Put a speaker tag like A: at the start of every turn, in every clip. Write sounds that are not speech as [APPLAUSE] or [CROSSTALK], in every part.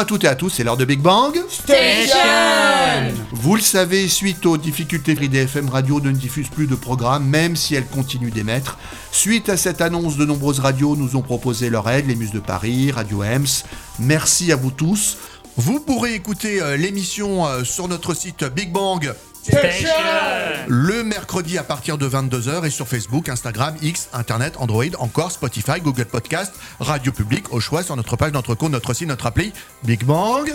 A: À toutes et à tous, c'est l'heure de Big Bang.
B: Station
A: Vous le savez, suite aux difficultés, FM Radio ne diffuse plus de programmes, même si elle continue d'émettre. Suite à cette annonce, de nombreuses radios nous ont proposé leur aide, les Muses de Paris, Radio Ems. Merci à vous tous. Vous pourrez écouter euh, l'émission euh, sur notre site Big Bang
B: Station
A: le mercredi à partir de 22h et sur Facebook, Instagram, X, Internet, Android, encore Spotify, Google Podcast, Radio Public, au choix sur notre page, notre compte, notre site, notre appli Big Bang.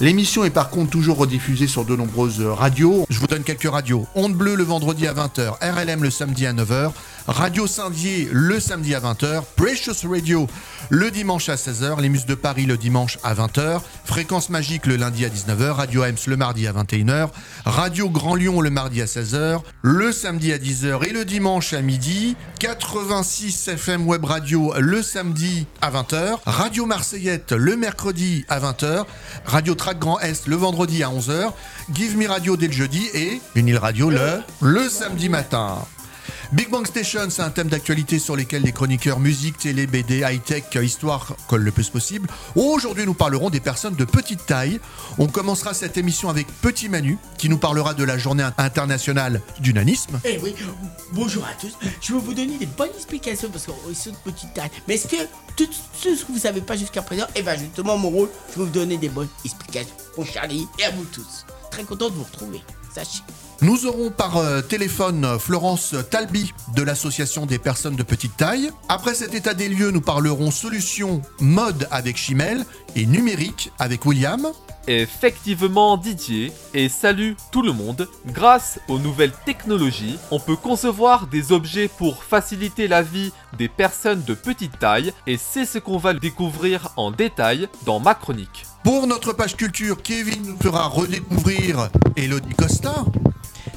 A: L'émission est par contre toujours rediffusée sur de nombreuses radios. Je vous donne quelques radios. Onde Bleue le vendredi à 20h, RLM le samedi à 9h, Radio Saint-Dié le samedi à 20h, Precious Radio le dimanche à 16h, Les Muses de Paris le dimanche à 20h, Fréquence Magique le lundi à 19h, Radio Ems le mardi à 21h, Radio Grand Lyon le mardi à 16h, le samedi à 10h et le dimanche à midi, 86 FM Web Radio le samedi à 20h, Radio Marseillette le mercredi à 20h, Radio Track Grand Est le vendredi à 11h, Give Me Radio dès le jeudi et une île radio le, le samedi matin. Big Bang Station, c'est un thème d'actualité sur lesquels les chroniqueurs musique, télé, BD, high-tech, histoire collent le plus possible. Aujourd'hui, nous parlerons des personnes de petite taille. On commencera cette émission avec Petit Manu, qui nous parlera de la journée internationale du nanisme.
B: Eh oui, bonjour à tous. Je vais vous donner des bonnes explications parce qu'ils sont de petite taille. Mais est-ce que tout ce que vous savez pas jusqu'à présent, eh bien justement mon rôle, je vais vous donner des bonnes explications. Bon Charlie et à vous tous. Très content de vous retrouver. Sachez.
A: Nous aurons par euh, téléphone euh, Florence Talby de l'association des personnes de petite taille. Après cet état des lieux, nous parlerons solutions mode avec Chimel et numérique avec William.
C: Effectivement Didier, et salut tout le monde, grâce aux nouvelles technologies, on peut concevoir des objets pour faciliter la vie des personnes de petite taille, et c'est ce qu'on va découvrir en détail dans ma chronique.
A: Pour notre page culture, Kevin nous fera redécouvrir Elodie Costa.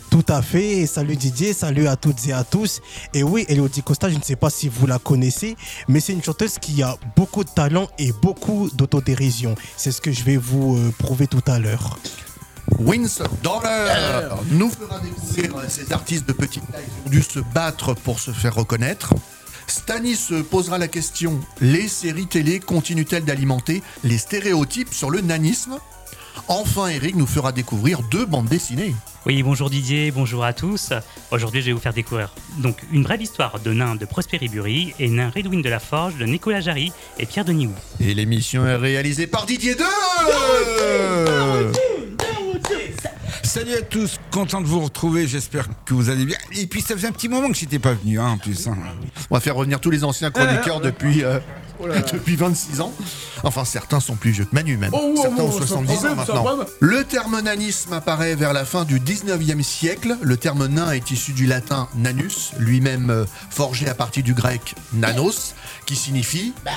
D: Tout à fait. Salut Didier, salut à toutes et à tous. Et oui, Elodie Costa, je ne sais pas si vous la connaissez, mais c'est une chanteuse qui a beaucoup de talent et beaucoup d'autodérision. C'est ce que je vais vous euh, prouver tout à l'heure.
A: Winsor Dollar nous fera découvrir euh, ces artistes de petite taille qui ont dû se battre pour se faire reconnaître. Stanis se posera la question les séries télé continuent-elles d'alimenter les stéréotypes sur le nanisme? Enfin, Eric nous fera découvrir deux bandes dessinées.
E: Oui, bonjour Didier, bonjour à tous. Aujourd'hui, je vais vous faire découvrir donc une brève histoire de nain de Prosperi Bury et nain Redwing de la Forge de Nicolas Jarry et Pierre Denis Hou.
A: Et l'émission est réalisée par Didier 2
F: Salut à tous, content de vous retrouver, j'espère que vous allez bien. Et puis ça faisait un petit moment que j'étais pas venu, hein, en plus. hein.
A: On va faire revenir tous les anciens chroniqueurs depuis, euh, [LAUGHS] depuis 26 ans. Enfin, certains sont plus vieux que Manu même.
B: Oh, oh,
A: certains
B: oh,
A: ont
B: ça
A: 70
B: va,
A: ans maintenant. Le terme nanisme apparaît vers la fin du 19e siècle. Le terme nain est issu du latin nanus, lui-même euh, forgé à partir du grec nanos, qui signifie
B: Bah,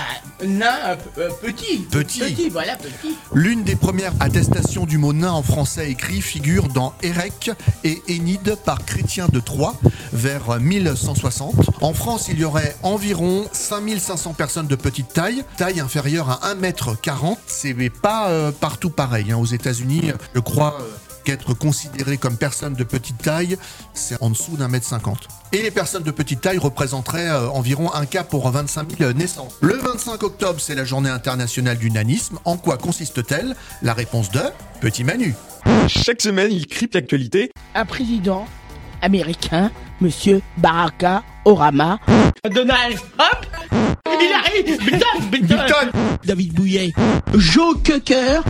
B: nain, euh, petit.
A: Petit.
B: Petit, voilà, petit.
A: L'une des premières attestations du mot nain en français écrit figure dans Érec et Énide par Chrétien de Troyes vers 1160. En France, il y aurait environ 5500 personnes de petite taille, taille inférieure à 1m40. C'est pas euh, partout pareil. hein. Aux États-Unis, je crois euh, qu'être considéré comme personne de petite taille, c'est en dessous d'un mètre cinquante. Et les personnes de petite taille représenteraient euh, environ un cas pour 25 000 naissances. Le 25 octobre, c'est la journée internationale du nanisme. En quoi consiste-t-elle? La réponse de Petit Manu.
G: Chaque semaine, il crypte l'actualité.
B: Un président américain, monsieur Baraka Orama. Donald Trump? Il arrive. Bigton, Bigton. David Bouillet. Joe Cocker.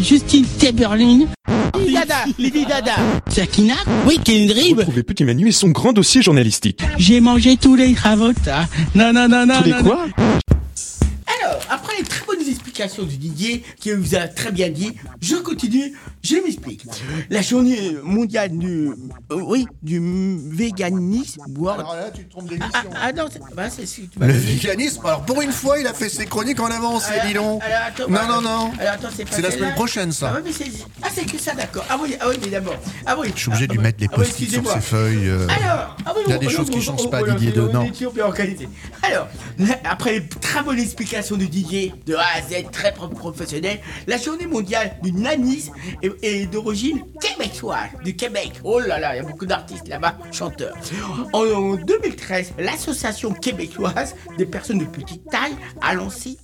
B: Justine Timberlin. Lady Dada. Lady Dada. Sakina. Oui, Kendrick.
G: Retrouvez Petit Manu et son grand dossier journalistique.
B: J'ai mangé tous les travaux. Non, non, non, non.
G: Tous les
B: non,
G: quoi?
B: Alors, après les très bonnes explications du Didier qui vous a très bien dit. Je continue, je m'explique. La journée mondiale du, euh, oui, du véganisme.
A: Alors là, tu te trompes d'émission.
B: Ah, ah, non, c'est bah, c'est ce que tu
A: Le
B: dit.
A: véganisme, alors pour une fois, il a fait ses chroniques en avance,
B: Alors,
A: dis donc.
B: alors, attends,
A: Non,
B: bah,
A: non, non.
B: alors, attends, c'est pas
A: C'est la semaine prochaine,
B: Ah,
A: ça.
B: ouais, mais c'est ah, c'est que ça, d'accord. Ah oui, ah oui, mais d'abord. Ah oui.
A: Je suis obligé de lui
B: Ah,
A: mettre des
B: ah oui,
A: post-it sur ses feuilles. euh.
B: Alors, ah oui,
A: Il y a des choses qui
B: on-
A: changent pas, Didier, dedans.
B: Alors, après une très bonne explication de Didier, de A à Z, très pro- professionnel, la journée mondiale du nanisme est, est d'origine québécoise, du Québec. Oh là là, il y a beaucoup d'artistes là-bas, chanteurs. En, en 2013, l'association québécoise des personnes de petite taille a lancé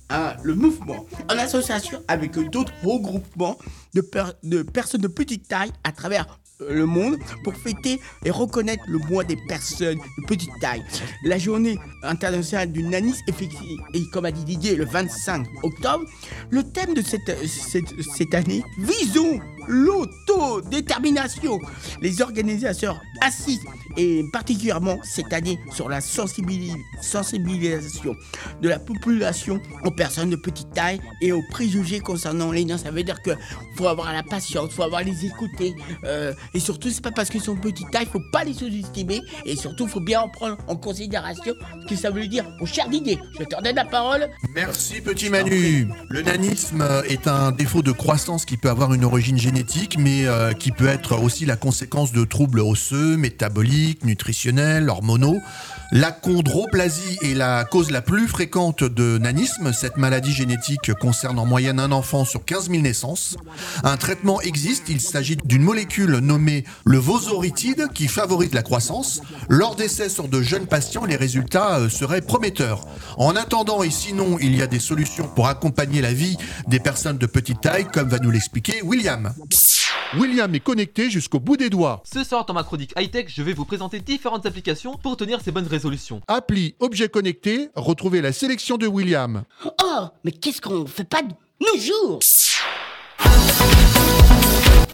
B: le mouvement en association avec d'autres regroupements de, per- de personnes de petite taille à travers euh, le monde pour fêter et reconnaître le mois des personnes de petite taille. La journée internationale du nanisme est fixée, et comme a dit Didier, le 25 octobre. Le thème de cette, cette, cette année, visons l'autodétermination. Les organisateurs insistent, et particulièrement cette année, sur la sensibilis- sensibilisation de la population aux personnes de petite taille et aux préjugés concernant les nains. Ça veut dire que faut avoir la patience, faut avoir les écouter. euh, et surtout, c'est pas parce qu'ils sont de petite taille, faut pas les sous-estimer. Et surtout, faut bien en prendre en considération ce que ça veut dire. Mon cher Didier, je te redonne la parole.
A: Merci petit Manu. Le nanisme est un défaut de croissance qui peut avoir une origine génétique, mais euh, qui peut être aussi la conséquence de troubles osseux, métaboliques, nutritionnels, hormonaux. La chondroplasie est la cause la plus fréquente de nanisme. Cette maladie génétique concerne en moyenne un enfant sur 15 000 naissances. Un traitement existe. Il s'agit d'une molécule nommée le vosoritide qui favorise la croissance. Lors d'essais sur de jeunes patients, les résultats euh, seraient prometteurs. En attendant et sinon, il y a des solutions pour accompagner la vie des personnes de petite taille, comme va nous l'expliquer William. William est connecté jusqu'au bout des doigts.
C: Ce soir dans ma chronique high-tech, je vais vous présenter différentes applications pour tenir ces bonnes résolutions.
A: Appli Objet connecté, retrouvez la sélection de William.
B: Oh, mais qu'est-ce qu'on fait pas de nos jours?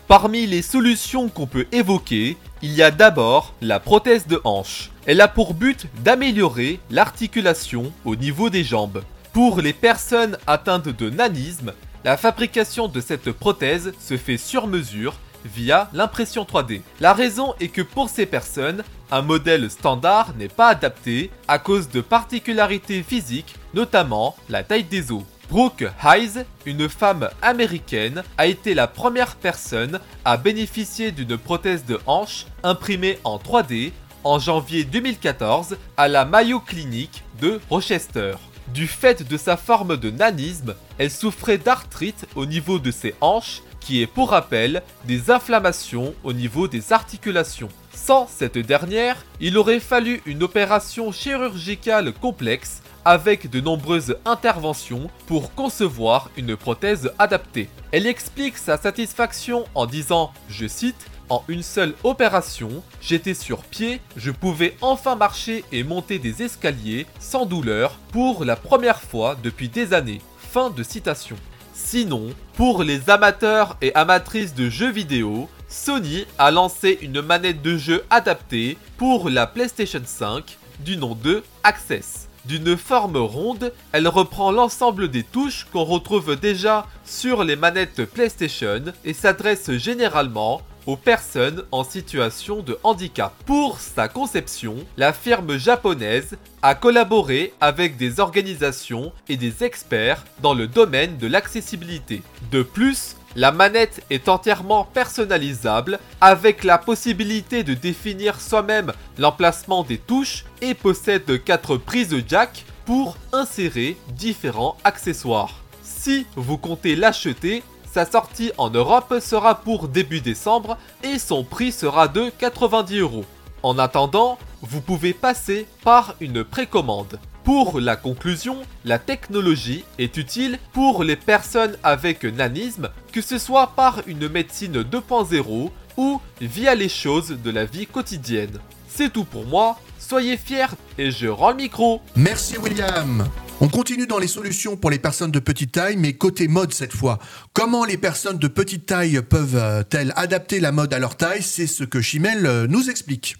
C: Parmi les solutions qu'on peut évoquer, il y a d'abord la prothèse de hanche. Elle a pour but d'améliorer l'articulation au niveau des jambes. Pour les personnes atteintes de nanisme, la fabrication de cette prothèse se fait sur mesure via l'impression 3D. La raison est que pour ces personnes, un modèle standard n'est pas adapté à cause de particularités physiques, notamment la taille des os. Brooke Hayes, une femme américaine, a été la première personne à bénéficier d'une prothèse de hanche imprimée en 3D en janvier 2014 à la Mayo Clinic de Rochester. Du fait de sa forme de nanisme, elle souffrait d'arthrite au niveau de ses hanches, qui est pour rappel des inflammations au niveau des articulations. Sans cette dernière, il aurait fallu une opération chirurgicale complexe avec de nombreuses interventions pour concevoir une prothèse adaptée. Elle explique sa satisfaction en disant, je cite, en une seule opération, j'étais sur pied, je pouvais enfin marcher et monter des escaliers sans douleur pour la première fois depuis des années. Fin de citation. Sinon, pour les amateurs et amatrices de jeux vidéo, Sony a lancé une manette de jeu adaptée pour la PlayStation 5 du nom de Access. D'une forme ronde, elle reprend l'ensemble des touches qu'on retrouve déjà sur les manettes PlayStation et s'adresse généralement aux personnes en situation de handicap. Pour sa conception, la firme japonaise a collaboré avec des organisations et des experts dans le domaine de l'accessibilité. De plus, la manette est entièrement personnalisable avec la possibilité de définir soi-même l'emplacement des touches et possède 4 prises jack pour insérer différents accessoires. Si vous comptez l'acheter, sa sortie en Europe sera pour début décembre et son prix sera de 90 euros. En attendant, vous pouvez passer par une précommande. Pour la conclusion, la technologie est utile pour les personnes avec nanisme, que ce soit par une médecine 2.0 ou via les choses de la vie quotidienne. C'est tout pour moi, soyez fiers et je rends le micro.
A: Merci William. On continue dans les solutions pour les personnes de petite taille, mais côté mode cette fois. Comment les personnes de petite taille peuvent-elles adapter la mode à leur taille? C'est ce que Chimel euh, nous explique.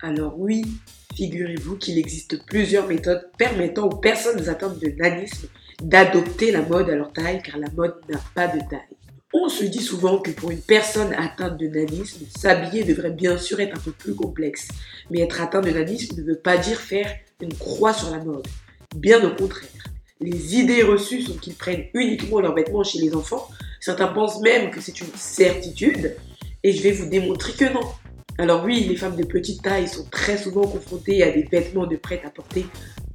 H: Alors oui, Figurez-vous qu'il existe plusieurs méthodes permettant aux personnes atteintes de nanisme d'adopter la mode à leur taille car la mode n'a pas de taille. On se dit souvent que pour une personne atteinte de nanisme, s'habiller devrait bien sûr être un peu plus complexe. Mais être atteint de nanisme ne veut pas dire faire une croix sur la mode. Bien au contraire. Les idées reçues sont qu'ils prennent uniquement leurs vêtements chez les enfants. Certains pensent même que c'est une certitude. Et je vais vous démontrer que non. Alors oui, les femmes de petite taille sont très souvent confrontées à des vêtements de prêt-à-porter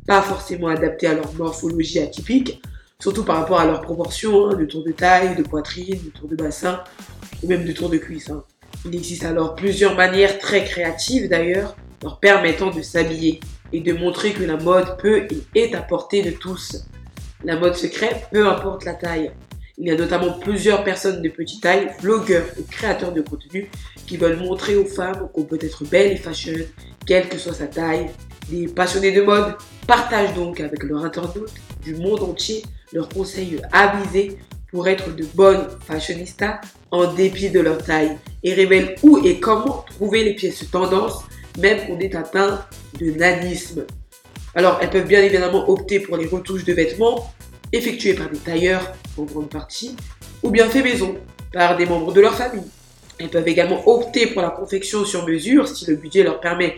H: pas forcément adaptés à leur morphologie atypique, surtout par rapport à leurs proportions, hein, de tour de taille, de poitrine, de tour de bassin, ou même de tour de cuisse. Hein. Il existe alors plusieurs manières très créatives d'ailleurs, leur permettant de s'habiller et de montrer que la mode peut et est à portée de tous. La mode secrète, peu importe la taille. Il y a notamment plusieurs personnes de petite taille, vlogueurs et créateurs de contenu, qui veulent montrer aux femmes qu'on peut être belle et fashion, quelle que soit sa taille. Les passionnés de mode partagent donc avec leurs internautes du monde entier leurs conseils avisés pour être de bonnes fashionistas en dépit de leur taille et révèlent où et comment trouver les pièces tendance même qu'on est atteint de nanisme. Alors elles peuvent bien évidemment opter pour les retouches de vêtements effectuées par des tailleurs en grande partie ou bien fait maison par des membres de leur famille. Elles peuvent également opter pour la confection sur mesure si le budget leur permet.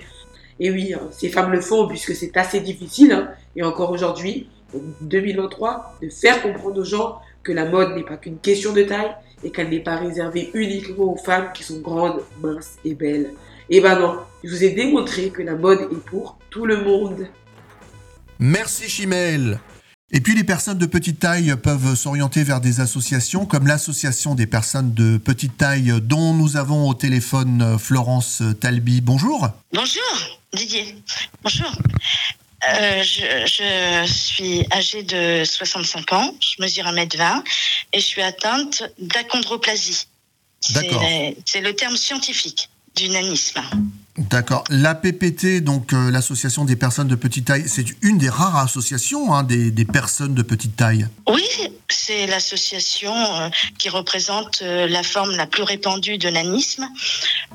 H: Et oui, hein, ces femmes le font puisque c'est assez difficile, hein, et encore aujourd'hui, 2023, de faire comprendre aux gens que la mode n'est pas qu'une question de taille et qu'elle n'est pas réservée uniquement aux femmes qui sont grandes, minces et belles. Et ben non, je vous ai démontré que la mode est pour tout le monde.
A: Merci Chimel. Et puis les personnes de petite taille peuvent s'orienter vers des associations comme l'association des personnes de petite taille dont nous avons au téléphone Florence Talby. Bonjour.
I: Bonjour Didier. Bonjour. Euh, je, suis âgée de 65 ans, je mesure 1m20 et je suis atteinte d'achondroplasie. C'est le terme scientifique du nanisme.
A: D'accord. L'APPT, donc euh, l'association des personnes de petite taille, c'est une des rares associations hein, des, personnes de petite taille.
I: Oui, c'est l'association euh, qui représente euh, la forme la plus répandue de nanisme,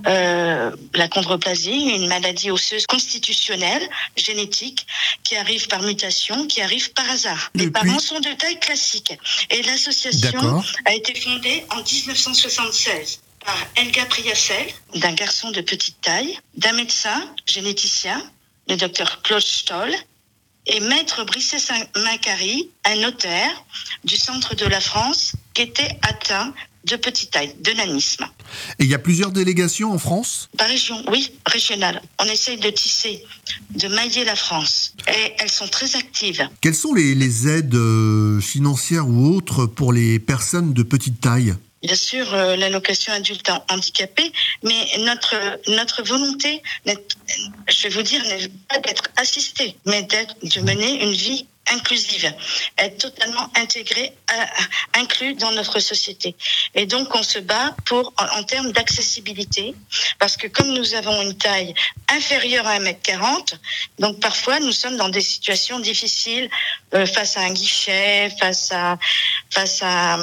I: la chondroplasie, une maladie osseuse constitutionnelle, génétique, qui arrive par mutation, qui arrive par hasard. Les parents sont de taille classique. Et l'association a été fondée en 1976 par Elga Priacel, d'un garçon de petite taille, d'un médecin généticien, le docteur Claude Stoll, et maître Brisset Macari, un notaire du centre de la France qui était atteint de petite taille, de nanisme.
A: Et il y a plusieurs délégations en France?
I: Par région, oui, régionale. On essaye de tisser, de mailler la France. Et elles sont très actives.
A: Quelles sont les, les aides euh, financières ou autres pour les personnes de petite taille?
I: Bien sûr euh, l'allocation adulte handicapé, mais notre notre volonté, je vais vous dire, n'est pas d'être assisté, mais de mener une vie inclusive, être totalement intégré, inclus dans notre société. Et donc on se bat pour en, termes d'accessibilité, parce que comme nous avons une taille inférieure à 1m40, donc parfois nous sommes dans des situations difficiles euh, face à un guichet, face à face à,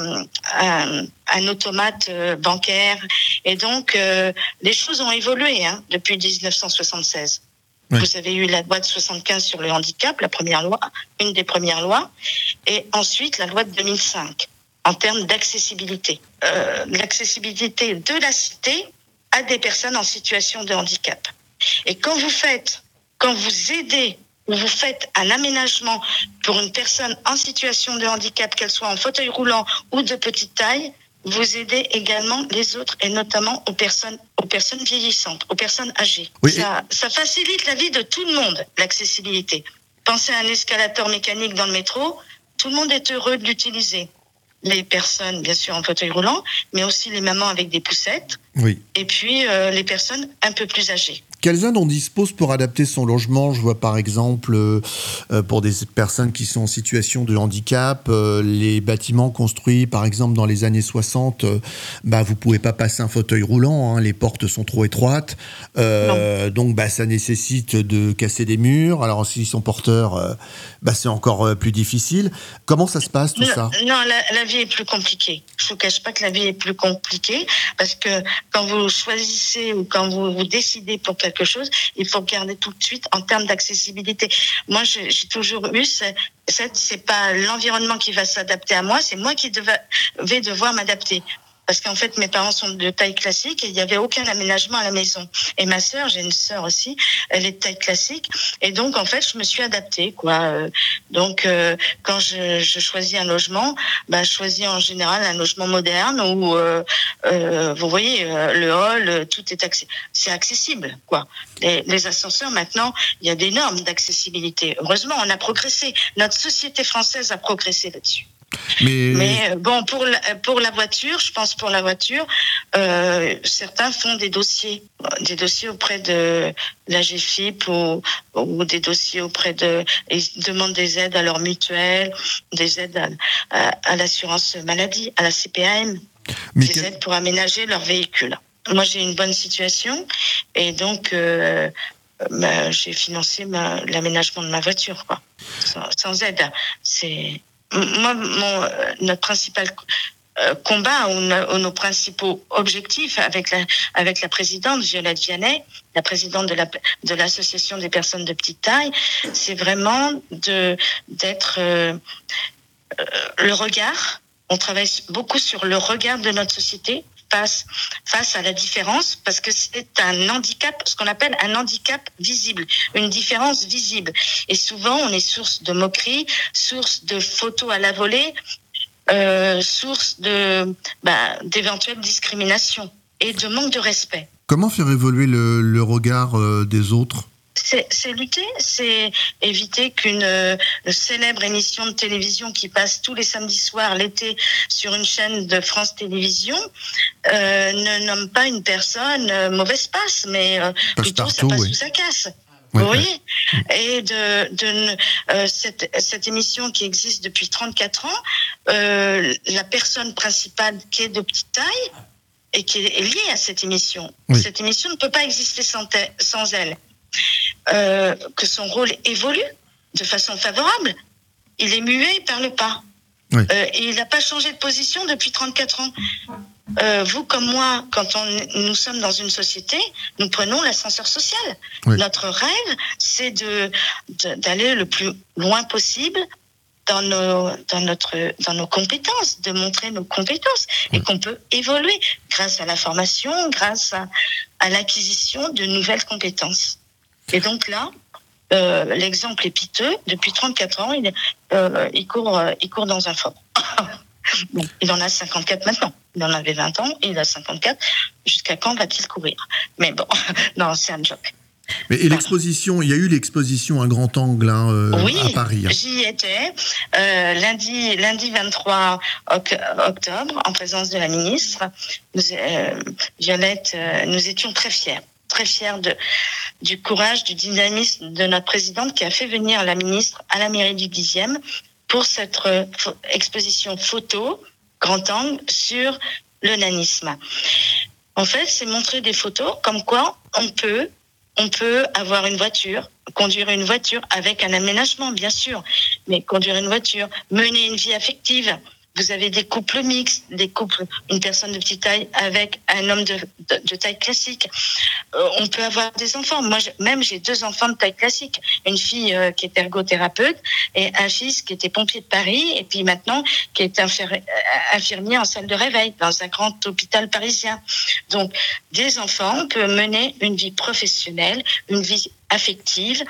I: un automate euh, bancaire. Et donc euh, les choses ont évolué hein, depuis 1976. Vous avez eu la loi de 75 sur le handicap, la première loi, une des premières lois, et ensuite la loi de 2005 en termes d'accessibilité. Euh, l'accessibilité de la cité à des personnes en situation de handicap. Et quand vous faites, quand vous aidez ou vous faites un aménagement pour une personne en situation de handicap, qu'elle soit en fauteuil roulant ou de petite taille, vous aidez également les autres et notamment aux personnes, aux personnes vieillissantes, aux personnes âgées. Ça, ça facilite la vie de tout le monde, l'accessibilité. Pensez à un escalator mécanique dans le métro, tout le monde est heureux de l'utiliser. Les personnes, bien sûr, en fauteuil roulant, mais aussi les mamans avec des poussettes.
A: Oui.
I: Et puis euh, les personnes un peu plus âgées.
A: Quelles aides on dispose pour adapter son logement Je vois par exemple euh, euh, pour des personnes qui sont en situation de handicap, euh, les bâtiments construits par exemple dans les années 60, bah, vous pouvez pas passer un fauteuil roulant, hein, les portes sont trop étroites, donc bah, ça nécessite de casser des murs. Alors s'ils sont porteurs, bah, c'est encore plus difficile. Comment ça se passe tout ça?
I: Non, la, vie est plus compliquée. Je ne vous cache pas que la vie est plus compliquée parce que quand vous choisissez ou quand vous, vous décidez pour que il faut regarder tout de suite en termes d'accessibilité. Moi, j'ai toujours eu, c'est pas l'environnement qui va s'adapter à moi, c'est moi qui vais devoir m'adapter parce qu'en fait mes parents sont de taille classique et il n'y avait aucun aménagement à la maison. Et ma sœur, j'ai une sœur aussi, elle est de taille classique et donc en fait je me suis adaptée quoi. Euh, donc euh, quand je, je, choisis un logement, bah, je choisis en général un logement moderne où euh, euh vous voyez le hall, tout est c'est accessible quoi. Les, les ascenseurs maintenant, il y a des normes d'accessibilité. Heureusement, on a progressé. Notre société française a progressé là-dessus. Mais, euh, bon, pour la, pour la voiture, je pense pour la voiture, euh, certains font des dossiers, des dossiers auprès de la GFIP ou, ou des dossiers auprès de, ils demandent des aides à leur mutuelle, des aides à, à, l'assurance maladie, à la CPAM, des aides pour aménager leur véhicule. Moi, j'ai une bonne situation et donc euh, bah, j'ai financé l'aménagement de ma voiture, quoi, sans, sans aide. C'est moi, mon, euh, notre principal euh, combat ou, nos principaux objectifs avec la, avec la présidente Violette Vianney, la présidente de la de l'association des personnes de petite taille, c'est vraiment de d'être euh, le regard. On travaille beaucoup sur le regard de notre société face, à la différence parce que c'est un handicap, ce qu'on appelle un handicap visible, une différence visible. Et souvent, on est source de moqueries, source de photos à la volée, euh, source de bah, d'éventuelles discriminations et de manque de respect.
A: Comment faire évoluer le, le regard euh, des autres?
I: C'est lutter, c'est éviter qu'une euh, célèbre émission de télévision qui passe tous les samedis soirs l'été sur une chaîne de France Télévisions euh, ne nomme pas une personne euh, mauvaise passe, mais plutôt ça passe ou ça casse. Vous voyez? Et de, de cette, cette, émission qui existe depuis 34 ans, la personne principale qui est de petite taille et qui est liée à cette émission, cette émission ne peut pas exister sans, sans elle. Euh, que son rôle évolue de façon favorable. Il est muet, il parle pas. Euh, et il n'a pas changé de position depuis 34 ans. Euh, vous comme moi, quand on, nous sommes dans une société, nous prenons l'ascenseur social. Notre rêve, c'est de d'aller le plus loin possible dans nos dans notre dans nos compétences, de montrer nos compétences et qu'on peut évoluer grâce à la formation, grâce à, à l'acquisition de nouvelles compétences. Et donc là, euh, l'exemple est piteux. Depuis 34 ans, il, euh, il, court, euh, il court dans un fort. [LAUGHS] il en a 54 maintenant. Il en avait 20 ans, et il a 54. Jusqu'à quand va-t-il courir? Mais bon, [LAUGHS] non, c'est un joke.
A: Mais et l'exposition, il y a eu l'exposition à grand angle hein, euh,
I: oui,
A: à Paris.
I: Hein. J'y étais euh, lundi, lundi 23 octobre en présence de la ministre. Nous, euh, Violette, nous étions très fiers très fière du courage, du dynamisme de notre présidente qui a fait venir la ministre à la mairie du 10e pour cette euh, exposition photo grand angle sur le nanisme. En fait, c'est montrer des photos comme quoi on peut on peut avoir une voiture, conduire une voiture avec un aménagement, bien sûr, mais conduire une voiture, mener une vie affective, vous avez des couples mixtes, des couples, une personne de petite taille avec un homme de, de, taille classique. Euh, on peut avoir des enfants. Moi, même j'ai deux enfants de taille classique. Une fille euh, qui est ergothérapeute et un fils qui était pompier de Paris et puis maintenant qui est euh, infirmier en salle de réveil dans un grand hôpital parisien. Donc, des enfants peuvent mener une vie professionnelle, une vie affective,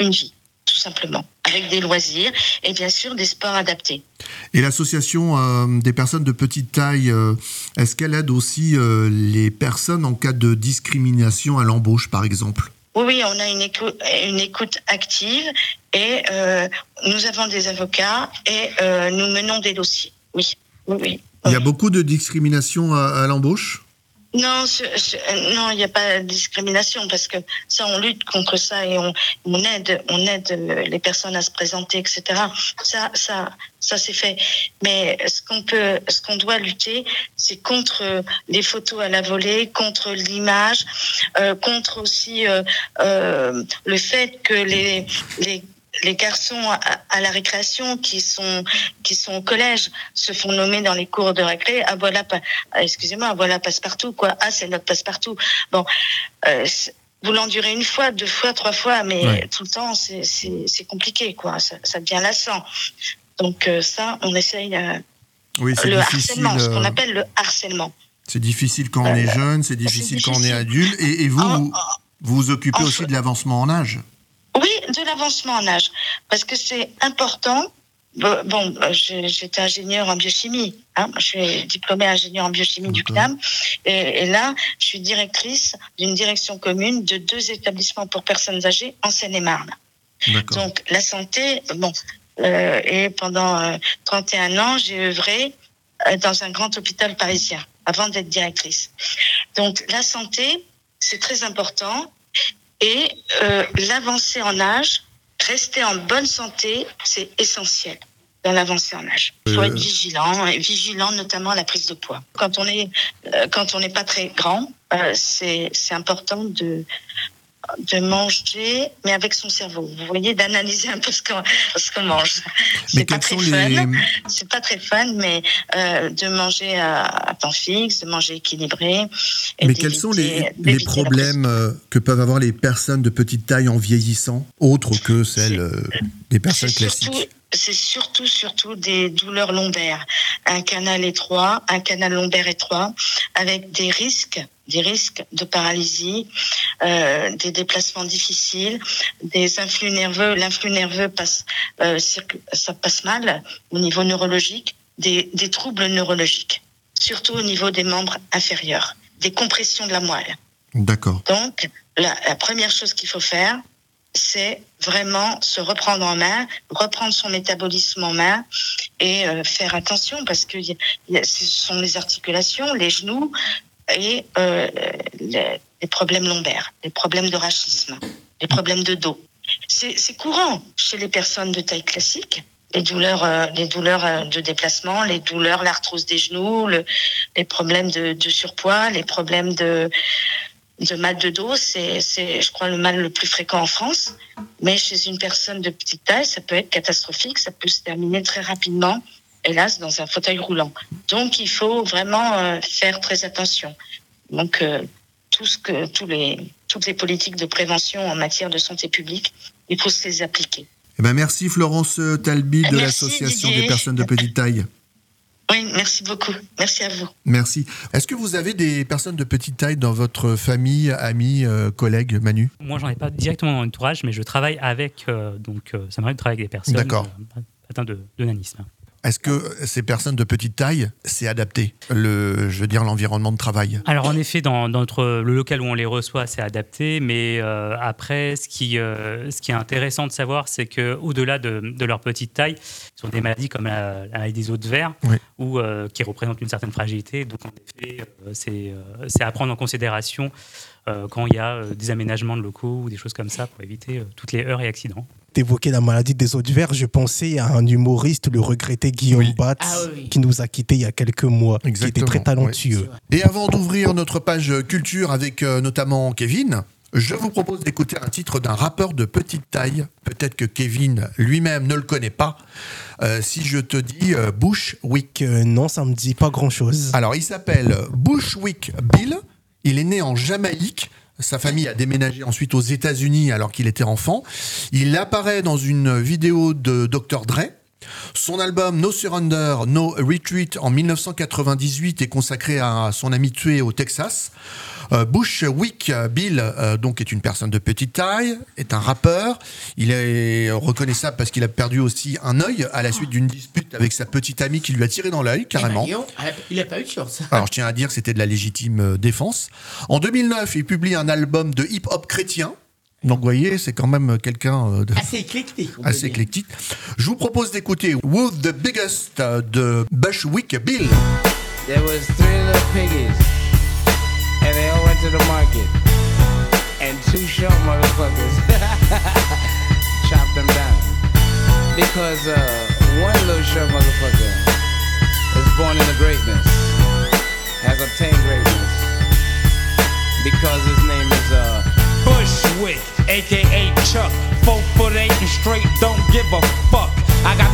I: une vie tout simplement, avec des loisirs et bien sûr des sports adaptés.
A: Et l'association euh, des personnes de petite taille, euh, est-ce qu'elle aide aussi euh, les personnes en cas de discrimination à l'embauche, par exemple?
I: Oui, oui, on a une écoute, une écoute active et nous avons des avocats et nous menons des dossiers. Oui, oui, oui.
A: Il y a beaucoup de discrimination à l'embauche?
I: Non, non, il n'y a pas de discrimination parce que ça, on lutte contre ça et on, aide, on aide euh, les personnes à se présenter, etc. Ça, ça, ça c'est fait. Mais ce qu'on peut, ce qu'on doit lutter, c'est contre les photos à la volée, contre l'image, euh, contre aussi euh, euh, le fait que les, les les garçons à, la récréation qui sont qui sont au collège se font nommer dans les cours de récré. Ah voilà, excusez-moi, voilà passe-partout quoi. Ah c'est notre passe-partout. Bon, euh, vous l'endurez une fois, deux fois, trois fois, mais tout le temps, c'est compliqué, quoi. Ça, ça, devient lassant. Donc euh, ça, on essaye euh,
A: oui,
I: le harcèlement, ce qu'on appelle le harcèlement.
A: C'est difficile quand on est jeune, c'est difficile, quand on est adulte. Et, vous, vous, vous occupez aussi de l'avancement en âge
I: Oui, de l'avancement en âge. Parce que c'est important Bon, j'étais ingénieur en biochimie. Hein. Je suis diplômée ingénieur en biochimie du CNAM. Et, là, je suis directrice d'une direction commune de deux établissements pour personnes âgées en Seine-et-Marne. Donc, la santé, bon. Euh, et pendant 31 euh, ans, j'ai œuvré euh, dans un grand hôpital parisien avant d'être directrice. Donc, la santé, c'est très important. Et l'avancée en âge, rester en bonne santé, c'est essentiel dans l'avancée en âge. Il faut être euh. vigilant, et vigilant notamment à la prise de poids. Quand on est, euh, quand on n'est pas très grand, euh, c'est important de de manger, mais avec son cerveau. Vous voyez, d'analyser un peu ce qu'on mange. C'est pas très fun. C'est pas très fun, mais euh, de manger à, temps fixe, de manger équilibré.
A: mais quels sont les, les problèmes euh, que peuvent avoir les personnes de petite taille en vieillissant, autres que celles euh, des personnes classiques?
I: C'est surtout, surtout des douleurs lombaires. Un canal étroit, un canal lombaire étroit, avec des risques, des risques de paralysie, euh, des déplacements difficiles, des influx nerveux. L'influx nerveux passe, euh, ça passe mal au niveau neurologique, des, des troubles neurologiques, surtout au niveau des membres inférieurs, des compressions de la moelle.
A: D'accord.
I: Donc, la, la première chose qu'il faut faire, c'est vraiment se reprendre en main, reprendre son métabolisme en main et euh, faire attention parce que ce sont les articulations, les genoux et euh, les, problèmes lombaires, les problèmes de rachisme, les problèmes de dos. C'est courant chez les personnes de taille classique. Les douleurs, euh, les douleurs de déplacement, les douleurs, l'arthrose des genoux, les problèmes de surpoids, les problèmes de, le mal de dos, c'est, je crois, le mal le plus fréquent en France. Mais chez une personne de petite taille, ça peut être catastrophique, ça peut se terminer très rapidement, hélas, dans un fauteuil roulant. Donc, il faut vraiment euh, faire très attention. Donc, euh, tout ce que, tous les, toutes les politiques de prévention en matière de santé publique, il faut se les appliquer.
A: Eh ben merci Florence Talby de l'association des personnes de petite taille.
I: Oui, merci beaucoup. Merci à vous.
A: Merci. Est-ce que vous avez des personnes de petite taille dans votre famille, amis, euh, collègues, Manu?
E: Moi, j'en ai pas directement dans l'entourage, mais je travaille avec, euh, donc euh, ça m'arrive de travailler avec des personnes atteintes de, de nanisme.
A: Est-ce que ces personnes de petite taille, c'est adapté, le, je veux dire, l'environnement de travail?
E: Alors en effet, dans, notre, le local où on les reçoit, c'est adapté, mais euh, après, ce qui, euh, ce qui est intéressant de savoir, c'est qu'au-delà de, de, leur petite taille, ils ont des maladies comme la, maladie des os de verre, ou, euh, qui représentent une certaine fragilité. Donc en effet, c'est à prendre en considération quand il y a des aménagements de locaux ou des choses comme ça pour éviter toutes les heurts et accidents
D: évoqué la maladie des eaux de verre, je pensais à un humoriste, le regretté Guillaume Batz, ah qui nous a quittés il y a quelques mois, qui était très talentueux.
A: Et avant d'ouvrir notre page culture avec euh, notamment Kevin, je vous propose d'écouter un titre d'un rappeur de petite taille. Peut-être que Kevin lui-même ne le connaît pas. Euh, si je te dis euh, Bushwick.
D: non, ça me dit pas grand-chose.
A: Alors, il s'appelle Bushwick Bill. Il est né en Jamaïque. Sa famille a déménagé ensuite aux États-Unis alors qu'il était enfant. Il apparaît dans une vidéo de Dr. Dre. Son album No Surrender, No Retreat en 1998 est consacré à son ami tué au Texas. Euh, Bushwick Bill, euh, donc, est une personne de petite taille, est un rappeur. Il est reconnaissable parce qu'il a perdu aussi un œil à la suite d'une dispute avec sa petite amie qui lui a tiré dans l'œil, carrément. Eh
B: ben, il n'a pas eu de chance.
A: Alors, je tiens à dire que c'était de la légitime euh, défense. En 2009, il publie un album de hip-hop chrétien. Donc, vous voyez, c'est quand même quelqu'un de...
B: Assez éclectique.
A: Assez éclectique. Je vous propose d'écouter Who's the Biggest de Bushwick Bill. There was three little piggies. and they all went to the market. And two short motherfuckers [LAUGHS] chopped them down. Because uh, one little short motherfucker is born into greatness,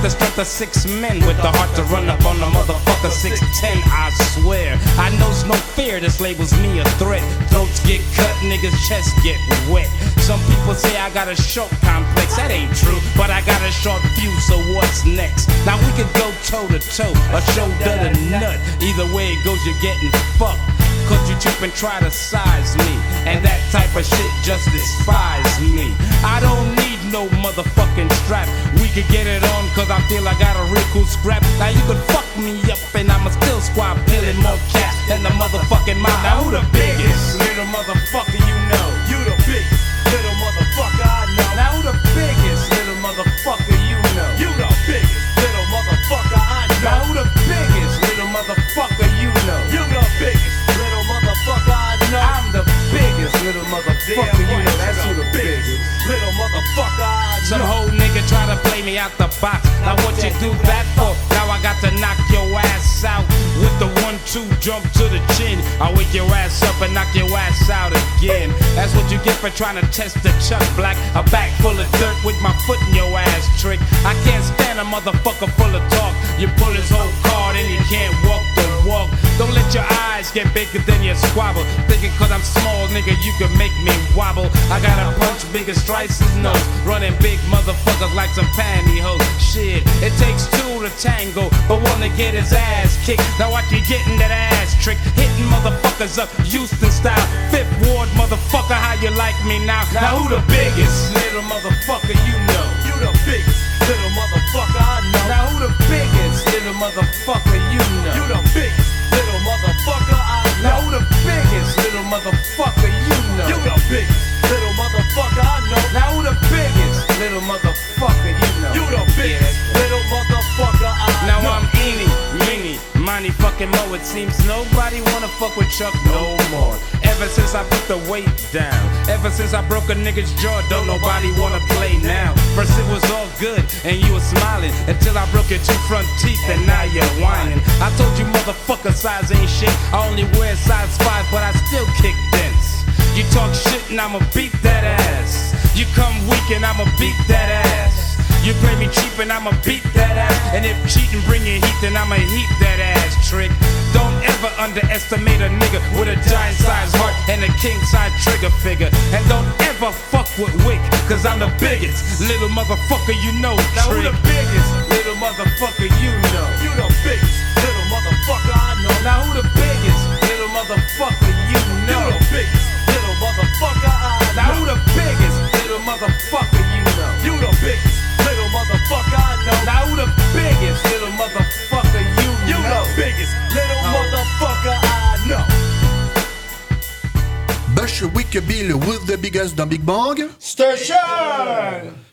J: the strength of six men with the heart to run up on a motherfucker 610. I swear, I knows no fear. This labels me a threat. Throats get cut, niggas' chests get wet. Some people say I got a short complex. That ain't true, but I got a short fuse. So what's next? Now we could go toe to toe, a shoulder to nut. Either way it goes, you're getting fucked. Cause you trip and try to size me. And that type of shit just despise me. I don't need no motherfucking strap. We could get it on cause I feel I got a real cool scrap. Now you could fuck me up and I'ma still squat peeling more cats than the motherfucking mouth. Now who the biggest? Little motherfucker you know. You the biggest. Little motherfucker I know. Now who the biggest? Little motherfucker you know. You the biggest. Little motherfucker I know. Now who the biggest? Little motherfucker you know. You the biggest. Little motherfucker I know. I'm the biggest. Little motherfucker motherfucker. Some whole nigga try to play me out the box. Now what you do that for? Now I got to knock your ass out with the one two jump to the chin. I wake your ass up and knock your ass out again. That's what you get for trying to test the Chuck Black. A back full of dirt with my foot in your ass trick. I can't stand a motherfucker full of talk. You pull his whole card and you can't walk walk. Don't let your eyes get bigger than your squabble. Thinking cause I'm small, nigga, you can make me wobble. I got a punch bigger stripes his nose. Running big motherfuckers like some pantyhose. Shit, it takes two to tango, but wanna get his ass kicked. Now watch you getting that ass trick. Hitting motherfuckers up, Houston style. Fifth Ward, motherfucker, how you like me now? Now who the biggest? Little motherfucker, you know. You the biggest. Little motherfucker, I know. Now who the biggest? Little motherfucker, fucking mo. It seems nobody wanna fuck with Chuck no more. Ever since I put the weight down, ever since I broke a nigga's jaw, don't nobody wanna play now. First it was all good and you were smiling until I broke your two front teeth and now you're whining. I told you motherfucker size ain't shit. I only wear size five, but I still kick dents. You talk shit and I'ma beat that ass. You come weak and I'ma beat that ass. You play me cheap and I'ma beat that ass. And if cheating bring you heat, then I'ma heat that ass trick. Don't ever underestimate a nigga with a giant size heart and a king size trigger figure. And don't ever fuck with Wick, cause I'm the biggest. Little motherfucker, you know. Now who the biggest? Little motherfucker, you know.
A: Bill with the biggest dans Big Bang.
B: Station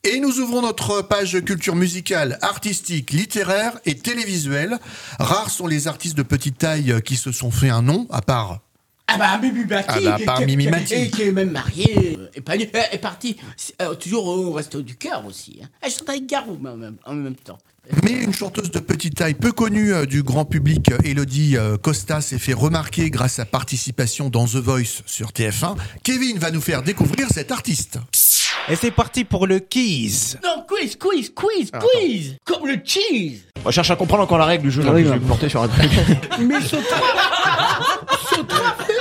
A: Et nous ouvrons notre page culture musicale, artistique, littéraire et télévisuelle. Rares sont les artistes de petite taille qui se sont fait un nom, à part
B: Ah bah Mimi Mati
A: Ah bah, par Mimi Mati.
B: Et qui est même mariée, euh, épanouie, euh, est partie euh, toujours au resto du cœur aussi. Hein. Elle chante avec Garou mais en même, en même temps.
A: Mais une chanteuse de petite taille peu connue euh, du grand public, Elodie euh, Costa, s'est fait remarquer grâce à sa participation dans The Voice sur TF1. Kevin va nous faire découvrir cet artiste.
D: Et c'est parti pour le quiz.
B: Non, quiz, quiz, quiz, quiz Comme le cheese
K: On cherche à comprendre encore la règle du jeu. là,
B: Oui,
K: que je vais me porter sur un truc. [LAUGHS]
B: Mais saute [LAUGHS] Saute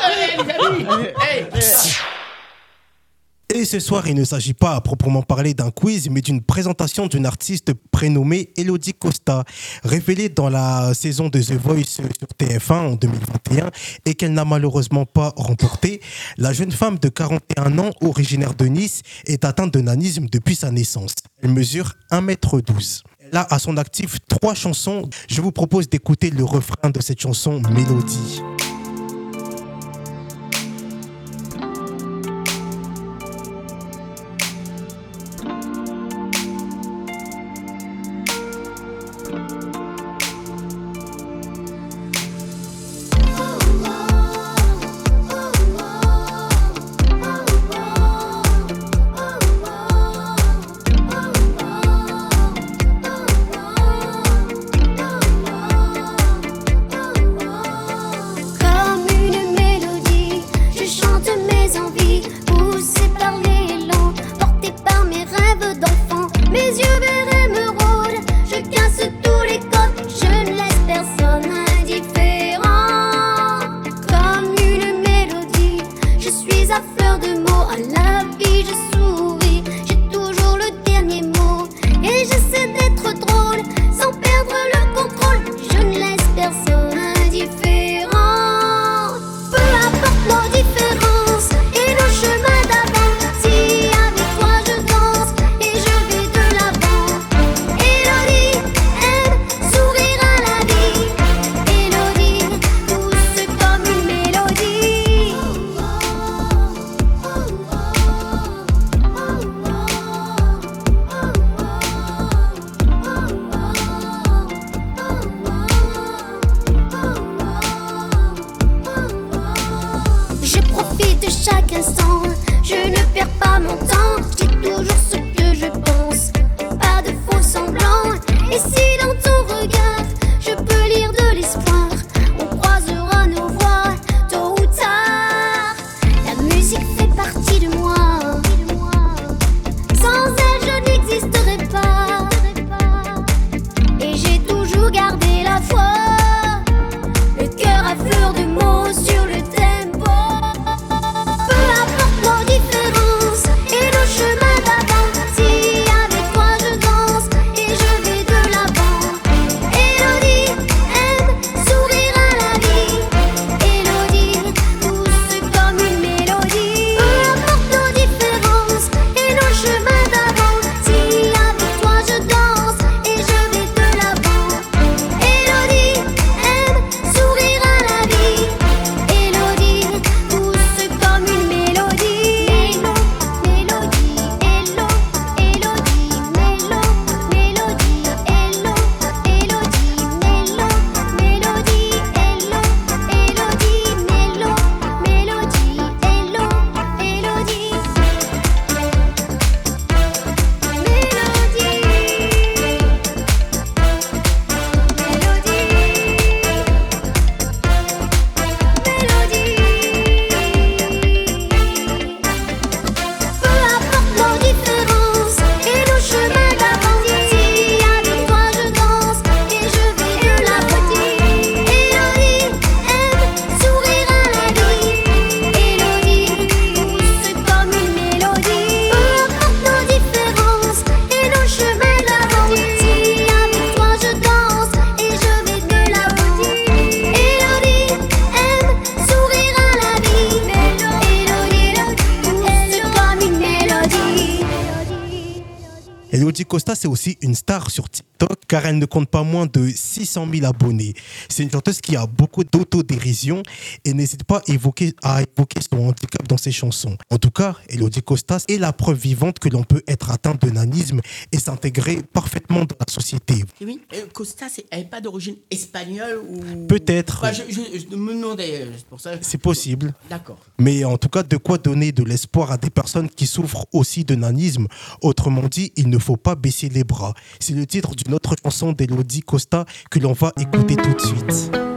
B: Allez, les amis Hey,
D: Et ce soir, il ne s'agit pas à proprement parler d'un quiz, mais d'une présentation d'une artiste prénommée Elodie Costa, révélée dans la saison de The Voice sur TF1 en 2021 et qu'elle n'a malheureusement pas remporté. La jeune femme de 41 ans, originaire de Nice, est atteinte de nanisme depuis sa naissance. Elle mesure 1m12. Elle a à son actif trois chansons. Je vous propose d'écouter le refrain de cette chanson Mélodie. C'est aussi une star sur car elle ne compte pas moins de 600 000 abonnés. C'est une chanteuse qui a beaucoup d'autodérision et n'hésite pas à évoquer, à évoquer son handicap dans ses chansons. En tout cas, Elodie Costa est la preuve vivante que l'on peut être atteint de nanisme et s'intégrer parfaitement dans la société.
B: Oui, euh, Costa, c'est- elle n'est pas d'origine espagnole ou.
D: Peut-être.
B: Enfin, je, je- je me demandais, euh, c'est pour ça.
D: C'est possible.
B: D'accord.
D: Mais en tout cas, de quoi donner de l'espoir à des personnes qui souffrent aussi de nanisme. Autrement dit, il ne faut pas baisser les bras. C'est le titre d'une autre chanson d'Elodie Costa que l'on va écouter tout de suite.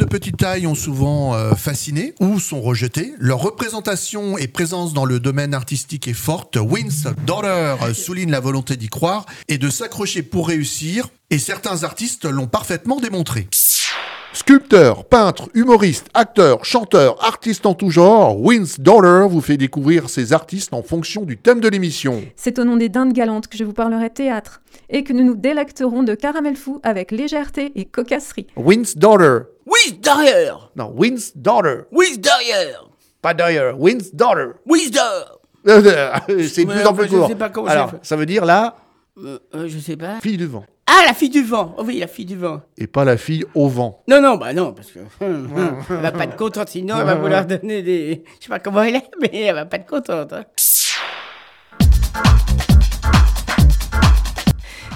A: De petite taille ont souvent euh, fasciné ou sont rejetées. Leur représentation et présence dans le domaine artistique est forte. Wins Daughter euh, souligne la volonté d'y croire et de s'accrocher pour réussir. Et certains artistes l'ont parfaitement démontré.
L: Sculpteur, peintre, humoriste, acteur, chanteur, artiste en tout genre, Wins Dollar vous fait découvrir ces artistes en fonction du thème de l'émission.
M: C'est au nom des dindes galantes que je vous parlerai théâtre et que nous nous délecterons de caramel fou avec légèreté et cocasserie.
L: Wins Daughter.
K: Oui, derrière
L: Non, Wins Daughter.
K: Oui, derrière
L: Pas derrière, Wins Daughter.
K: Oui, derrière
L: C'est de plus en plus
K: je
L: court.
K: sais pas comment
L: Alors, ça veut dire la
K: Euh, euh, Je sais pas.
L: fille du vent.
K: Ah, la fille du vent Oh Oui, la fille du vent.
L: Et pas la fille au vent.
K: Non, non, bah non, parce que hum, hum, elle va pas être contente, sinon elle va vouloir donner des... Je sais pas comment elle est, mais elle va pas être contente. hein.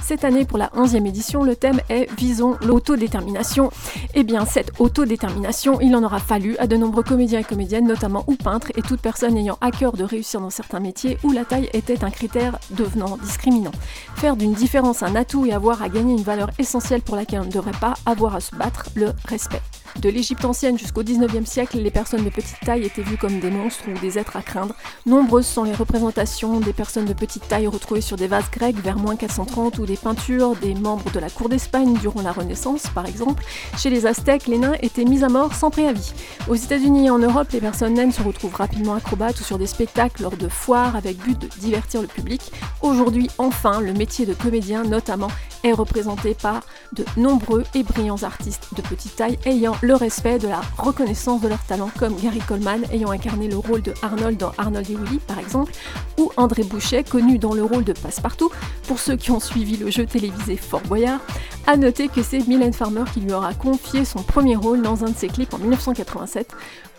M: Cette année, pour la 11e édition, le thème est Visons l'autodétermination. Eh bien, cette autodétermination, il en aura fallu à de nombreux comédiens et comédiennes, notamment ou peintres, et toute personne ayant à cœur de réussir dans certains métiers où la taille était un critère devenant discriminant. Faire d'une différence un atout et avoir à gagner une valeur essentielle pour laquelle on ne devrait pas avoir à se battre, le respect. De l'Égypte ancienne jusqu'au 19e siècle, les personnes de petite taille étaient vues comme des monstres ou des êtres à craindre. Nombreuses sont les représentations des personnes de petite taille retrouvées sur des vases grecs vers moins 430 ou des peintures des membres de la cour d'Espagne durant la Renaissance, par exemple. Chez les Aztèques, les nains étaient mis à mort sans préavis. Aux États-Unis et en Europe, les personnes naines se retrouvent rapidement acrobates ou sur des spectacles lors de foires avec but de divertir le public. Aujourd'hui, enfin, le métier de comédien, notamment, est représenté par de nombreux et brillants artistes de petite taille ayant le respect de la reconnaissance de leur talent, comme Gary Coleman ayant incarné le rôle de Arnold dans Arnold et Willy par exemple, ou André Bouchet connu dans le rôle de Passepartout, pour ceux qui ont suivi le jeu télévisé Fort Boyard. À noter que c'est Mylène Farmer qui lui aura confié son premier rôle dans un de ses clips en 1987,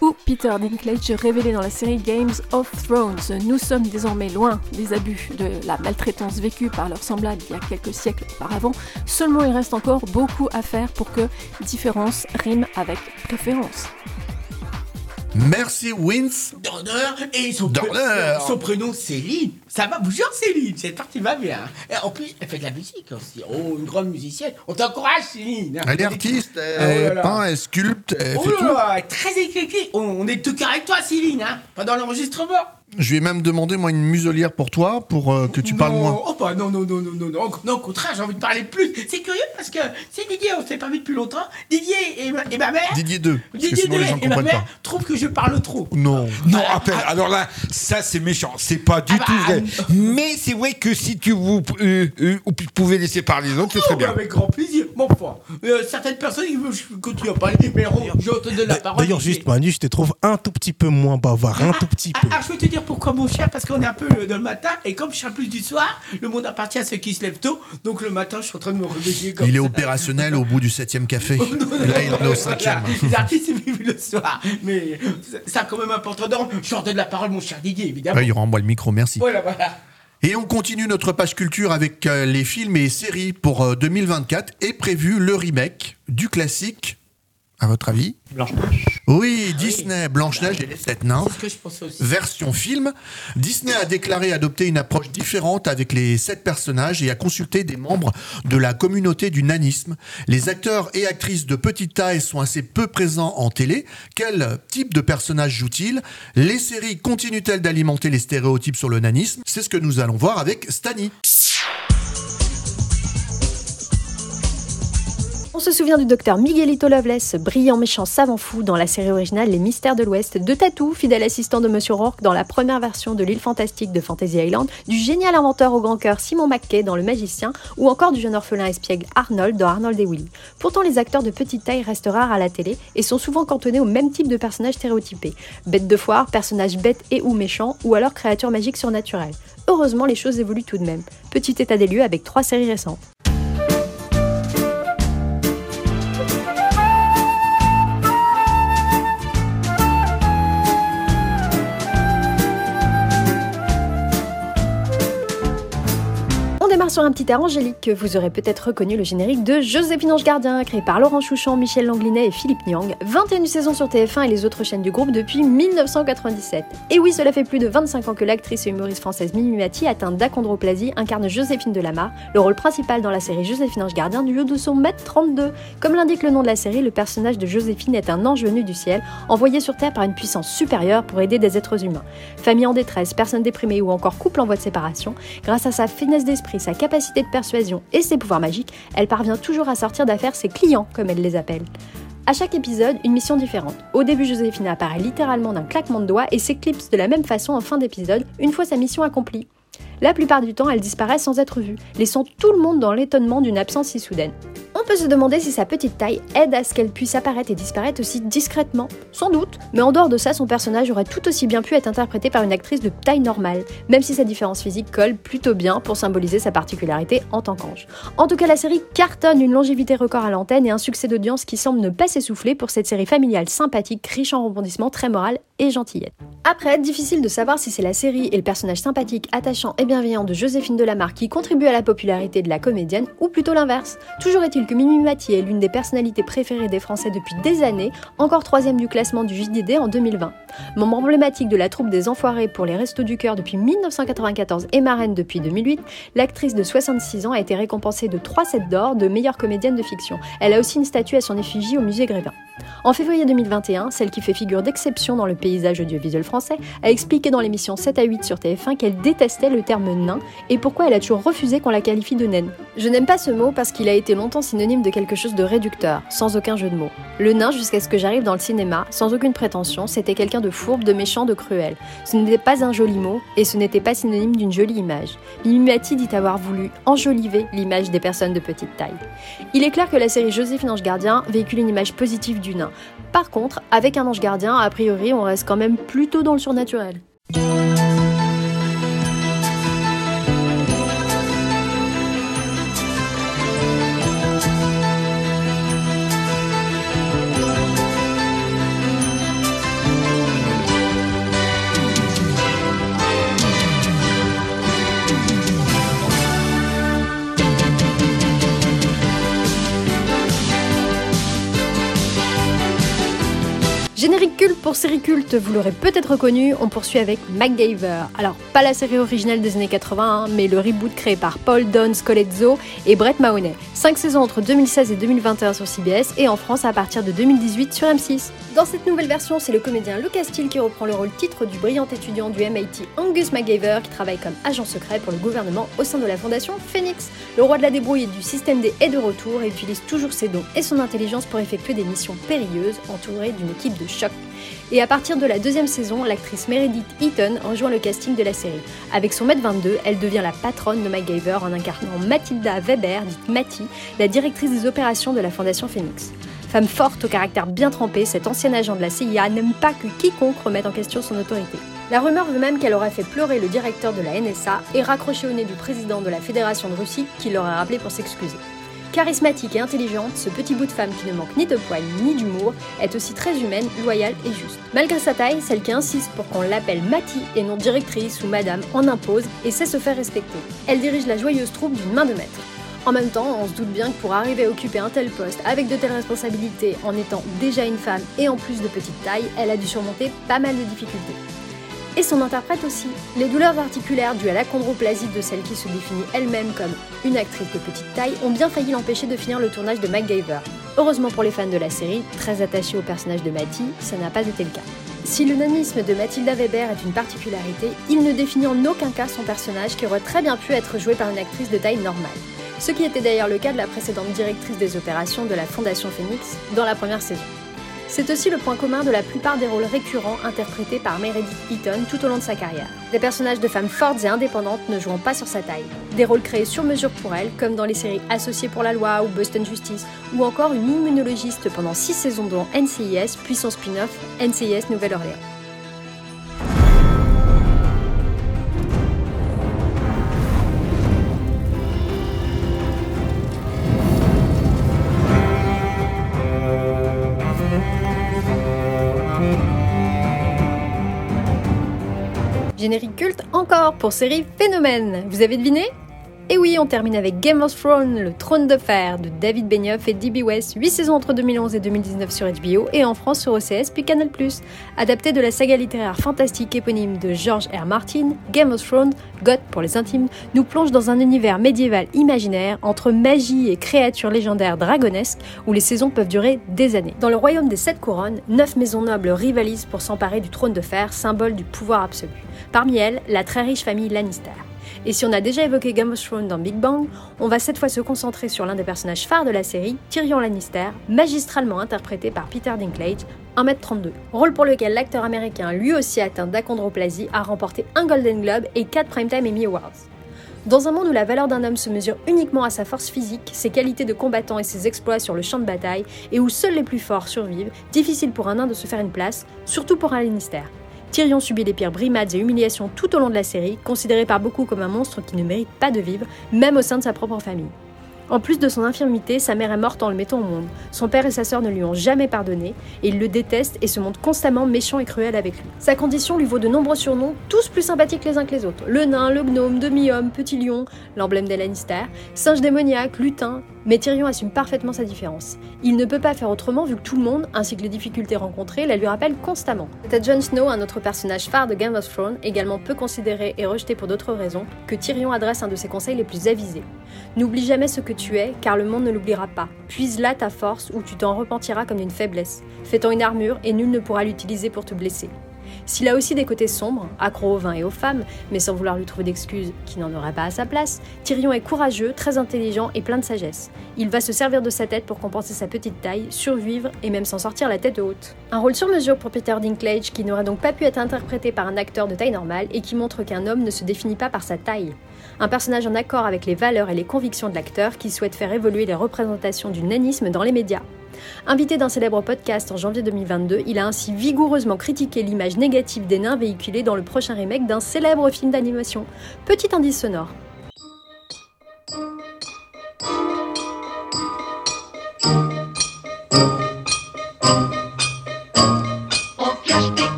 M: ou Peter Dinklage révélé dans la série Games of Thrones. Nous sommes désormais loin des abus, de la maltraitance vécue par leurs semblables il y a quelques siècles auparavant. Seulement il reste encore beaucoup à faire pour que différence rime avec préférence.
A: Merci Vince.
B: Dorner et son,
A: Dorner.
B: son prénom Céline. Ça va, bonjour Céline, cette partie va bien. Et en plus, elle fait de la musique aussi. Oh, une grande musicienne. On t'encourage Céline.
A: Elle est artiste,
B: oh
A: elle
B: là.
A: peint, elle sculpte, elle
B: Oh
A: fait
B: là là, très éclaté. On, on est tout cœur avec toi Céline, hein. Pendant l'enregistrement.
A: Je lui ai même demandé moi une muselière pour toi, pour euh, que tu parles moins.
B: Oh bah non, non, non, non, non, non, non, au contraire, j'ai envie de parler plus. C'est curieux parce que c'est Didier, on s'est pas vu depuis longtemps. Didier et ma, et ma mère.
A: Didier 2, parce que
B: Didier
A: sinon les
B: deux
A: gens
B: et ma mère trouvent que je parle trop.
A: Non.
F: Non, appelle. Alors là, ça c'est méchant. C'est pas du tout vrai. Mais c'est vrai que si tu vous euh, euh, pouvez laisser parler les autres, ce serait
B: Oh,
F: bien.
B: Avec grand plaisir, mon foi. Euh, certaines personnes qui veulent que je continue à parler, mais oh, je te donne la parole.
D: D'ailleurs, juste Manu, je te trouve un tout petit peu moins bavard, un tout petit peu.
B: Ah, je vais te dire pourquoi, mon cher, parce qu'on est un peu euh, dans le matin, et comme je suis un plus du soir, le monde appartient à ceux qui se lèvent tôt, donc le matin, je suis en train de me réveiller comme
A: Il est
B: ça.
A: opérationnel au bout du septième café. [LAUGHS] Et là, il est au cinquième.
B: Les artistes vivent le soir, mais ça- a quand même important. Donc, je leur donne la parole, mon cher Didier, évidemment.
A: Ouais, il rend-moi le micro, merci.
B: Voilà, voilà.
A: Et on continue notre page culture avec euh, les films et séries pour euh, 2024 et prévu le remake du classique. À votre avis
E: Blanche-Neige.
A: Oui, Disney, Blanche-Neige et les sept nains.
B: C'est ce que je pensais aussi.
A: Version film, Disney a déclaré adopter une approche différente avec les sept personnages et a consulté des membres de la communauté du nanisme. Les acteurs et actrices de petite taille sont assez peu présents en télé. Quel type de personnages jouent-ils? Les séries continuent-elles d'alimenter les stéréotypes sur le nanisme? C'est ce que nous allons voir avec Stani.
N: On se souvient du docteur Miguelito Loveless, brillant méchant savant fou dans la série originale Les Mystères de l'Ouest, de Tatou, fidèle assistant de Monsieur Rourke dans la première version de l'île fantastique de Fantasy Island, du génial inventeur au grand cœur Simon McKay dans Le Magicien, ou encore du jeune orphelin espiègle Arnold dans Arnold et Willy. Pourtant, les acteurs de petite taille restent rares à la télé et sont souvent cantonnés au même type de personnages stéréotypés. Bêtes de foire, personnages bêtes et ou méchants, ou alors créatures magiques surnaturelles. Heureusement, les choses évoluent tout de même. Petit état des lieux avec trois séries récentes. Sur un petit air angélique. Vous aurez peut-être reconnu le générique de Joséphine Ange Gardien, créé par Laurent Chouchon, Michel Langlinet et Philippe Niang. 21 saisons sur TF1 et les autres chaînes du groupe depuis 1997. Et oui, cela fait plus de 25 ans que l'actrice et humoriste française Mimi Mati, atteinte d'achondroplasie, incarne Joséphine Delamarre, le rôle principal dans la série Joséphine Ange Gardien du haut de son mètre 32. Comme l'indique le nom de la série, le personnage de Joséphine est un ange venu du ciel, envoyé sur Terre par une puissance supérieure pour aider des êtres humains. Famille en détresse, personnes déprimées ou encore couple en voie de séparation, grâce à sa finesse d'esprit, sa capacité de persuasion et ses pouvoirs magiques, elle parvient toujours à sortir d'affaire ses clients, comme elle les appelle. À chaque épisode, une mission différente. Au début, Joséphine apparaît littéralement d'un claquement de doigts et s'éclipse de la même façon en fin d'épisode, une fois sa mission accomplie. La plupart du temps, elle disparaît sans être vue, laissant tout le monde dans l'étonnement d'une absence si soudaine. On peut se demander si sa petite taille aide à ce qu'elle puisse apparaître et disparaître aussi discrètement. Sans doute, mais en dehors de ça, son personnage aurait tout aussi bien pu être interprété par une actrice de taille normale, même si sa différence physique colle plutôt bien pour symboliser sa particularité en tant qu'ange. En tout cas, la série cartonne une longévité record à l'antenne et un succès d'audience qui semble ne pas s'essouffler pour cette série familiale sympathique, riche en rebondissements, très morale et gentillette. Après, difficile de savoir si c'est la série et le personnage sympathique, attachant et bienveillant de Joséphine Delamarre qui contribuent à la popularité de la comédienne, ou plutôt l'inverse. Toujours est-il que Mimi Mati est l'une des personnalités préférées des Français depuis des années, encore troisième du classement du JDD en 2020. Membre emblématique de la troupe des Enfoirés pour les Restos du Cœur depuis 1994 et marraine depuis 2008, l'actrice de 66 ans a été récompensée de 3 sets d'or de meilleure comédienne de fiction. Elle a aussi une statue à son effigie au musée Grévin. En février 2021, celle qui fait figure d'exception dans le paysage audiovisuel français a expliqué dans l'émission 7 à 8 sur TF1 qu'elle détestait le terme nain et pourquoi elle a toujours refusé qu'on la qualifie de naine. Je n'aime pas ce mot parce qu'il a été longtemps synonyme de quelque chose de réducteur, sans aucun jeu de mots. Le nain, jusqu'à ce que j'arrive dans le cinéma, sans aucune prétention, c'était quelqu'un de fourbe, de méchant, de cruel. Ce n'était pas un joli mot et ce n'était pas synonyme d'une jolie image. Mimi Mati dit avoir voulu enjoliver l'image des personnes de petite taille. Il est clair que la série Joséphine Ange Gardien véhicule une image positive du nain. Par contre, avec un ange gardien, a priori, on reste quand même plutôt dans le surnaturel. Pour série culte, vous l'aurez peut-être reconnu, on poursuit avec MacGyver. Alors, pas la série originale des années 80, hein, mais le reboot créé par Paul Don Scolezzo et Brett Mahoney. 5 saisons entre 2016 et 2021 sur CBS et en France à partir de 2018 sur M6. Dans cette nouvelle version, c'est le comédien Lucas Steele qui reprend le rôle titre du brillant étudiant du MIT Angus MacGyver qui travaille comme agent secret pour le gouvernement au sein de la fondation Phoenix. Le roi de la débrouille et du système D est de retour et utilise toujours ses dons et son intelligence pour effectuer des missions périlleuses entouré d'une équipe de choc. Et à partir de la deuxième saison, l'actrice Meredith Eaton rejoint le casting de la série. Avec son mètre 22, elle devient la patronne de MacGyver en incarnant Mathilda Weber, dite Matty, la directrice des opérations de la Fondation Phoenix. Femme forte au caractère bien trempé, cet ancien agent de la CIA n'aime pas que quiconque remette en question son autorité. La rumeur veut même qu'elle aurait fait pleurer le directeur de la NSA et raccroché au nez du président de la Fédération de Russie qui l'aurait rappelé pour s'excuser. Charismatique et intelligente, ce petit bout de femme qui ne manque ni de poigne ni d'humour est aussi très humaine, loyale et juste. Malgré sa taille, celle qui insiste pour qu'on l'appelle Mati et non directrice ou madame en impose et sait se faire respecter. Elle dirige la joyeuse troupe d'une main de maître. En même temps, on se doute bien que pour arriver à occuper un tel poste avec de telles responsabilités en étant déjà une femme et en plus de petite taille, elle a dû surmonter pas mal de difficultés et son interprète aussi. Les douleurs articulaires dues à l'achondroplasie de celle qui se définit elle-même comme une actrice de petite taille ont bien failli l'empêcher de finir le tournage de MacGyver. Heureusement pour les fans de la série, très attachés au personnage de Matty, ça n'a pas été le cas. Si le nanisme de Mathilda Weber est une particularité, il ne définit en aucun cas son personnage qui aurait très bien pu être joué par une actrice de taille normale. Ce qui était d'ailleurs le cas de la précédente directrice des opérations de la Fondation Phoenix dans la première saison. C'est aussi le point commun de la plupart des rôles récurrents interprétés par Meredith Eaton tout au long de sa carrière. Des personnages de femmes fortes et indépendantes ne jouant pas sur sa taille. Des rôles créés sur mesure pour elle, comme dans les séries Associés pour la loi ou Boston Justice, ou encore une immunologiste pendant 6 saisons dans NCIS, puis son spin-off NCIS Nouvelle-Orléans. Générique culte encore pour série Phénomène. Vous avez deviné? Et oui, on termine avec Game of Thrones, le trône de fer de David Benioff et D.B. West, 8 saisons entre 2011 et 2019 sur HBO et en France sur OCS puis Canal+. Adapté de la saga littéraire fantastique éponyme de George R. Martin, Game of Thrones, God pour les intimes, nous plonge dans un univers médiéval imaginaire entre magie et créatures légendaires dragonesques où les saisons peuvent durer des années. Dans le royaume des sept couronnes, neuf maisons nobles rivalisent pour s'emparer du trône de fer, symbole du pouvoir absolu. Parmi elles, la très riche famille Lannister. Et si on a déjà évoqué Game of dans Big Bang, on va cette fois se concentrer sur l'un des personnages phares de la série, Tyrion Lannister, magistralement interprété par Peter Dinklage, 1m32. Rôle pour lequel l'acteur américain, lui aussi atteint d'achondroplasie, a remporté un Golden Globe et 4 Primetime Emmy Awards. Dans un monde où la valeur d'un homme se mesure uniquement à sa force physique, ses qualités de combattant et ses exploits sur le champ de bataille, et où seuls les plus forts survivent, difficile pour un nain de se faire une place, surtout pour un Lannister. Tyrion subit les pires brimades et humiliations tout au long de la série, considéré par beaucoup comme un monstre qui ne mérite pas de vivre, même au sein de sa propre famille. En plus de son infirmité, sa mère est morte en le mettant au monde. Son père et sa sœur ne lui ont jamais pardonné, et il le déteste et se montre constamment méchant et cruel avec lui. Sa condition lui vaut de nombreux surnoms, tous plus sympathiques les uns que les autres. Le nain, le gnome, demi-homme, petit lion, l'emblème des Lannister, singe démoniaque, lutin, mais Tyrion assume parfaitement sa différence. Il ne peut pas faire autrement vu que tout le monde, ainsi que les difficultés rencontrées, la lui rappellent constamment. C'est à Jon Snow, un autre personnage phare de Game of Thrones, également peu considéré et rejeté pour d'autres raisons, que Tyrion adresse un de ses conseils les plus avisés. N'oublie jamais ce que tu es, car le monde ne l'oubliera pas. Puise là ta force ou tu t'en repentiras comme d'une faiblesse. Fais-en une armure et nul ne pourra l'utiliser pour te blesser. S'il a aussi des côtés sombres, accro au vin et aux femmes, mais sans vouloir lui trouver d'excuses qui n'en aurait pas à sa place, Tyrion est courageux, très intelligent et plein de sagesse. Il va se servir de sa tête pour compenser sa petite taille, survivre et même s'en sortir la tête haute. Un rôle sur mesure pour Peter Dinklage qui n'aurait donc pas pu être interprété par un acteur de taille normale et qui montre qu'un homme ne se définit pas par sa taille. Un personnage en accord avec les valeurs et les convictions de l'acteur qui souhaite faire évoluer les représentations du nanisme dans les médias. Invité d'un célèbre podcast en janvier 2022, il a ainsi vigoureusement critiqué l'image négative des nains véhiculée dans le prochain remake d'un célèbre film d'animation. Petit indice sonore.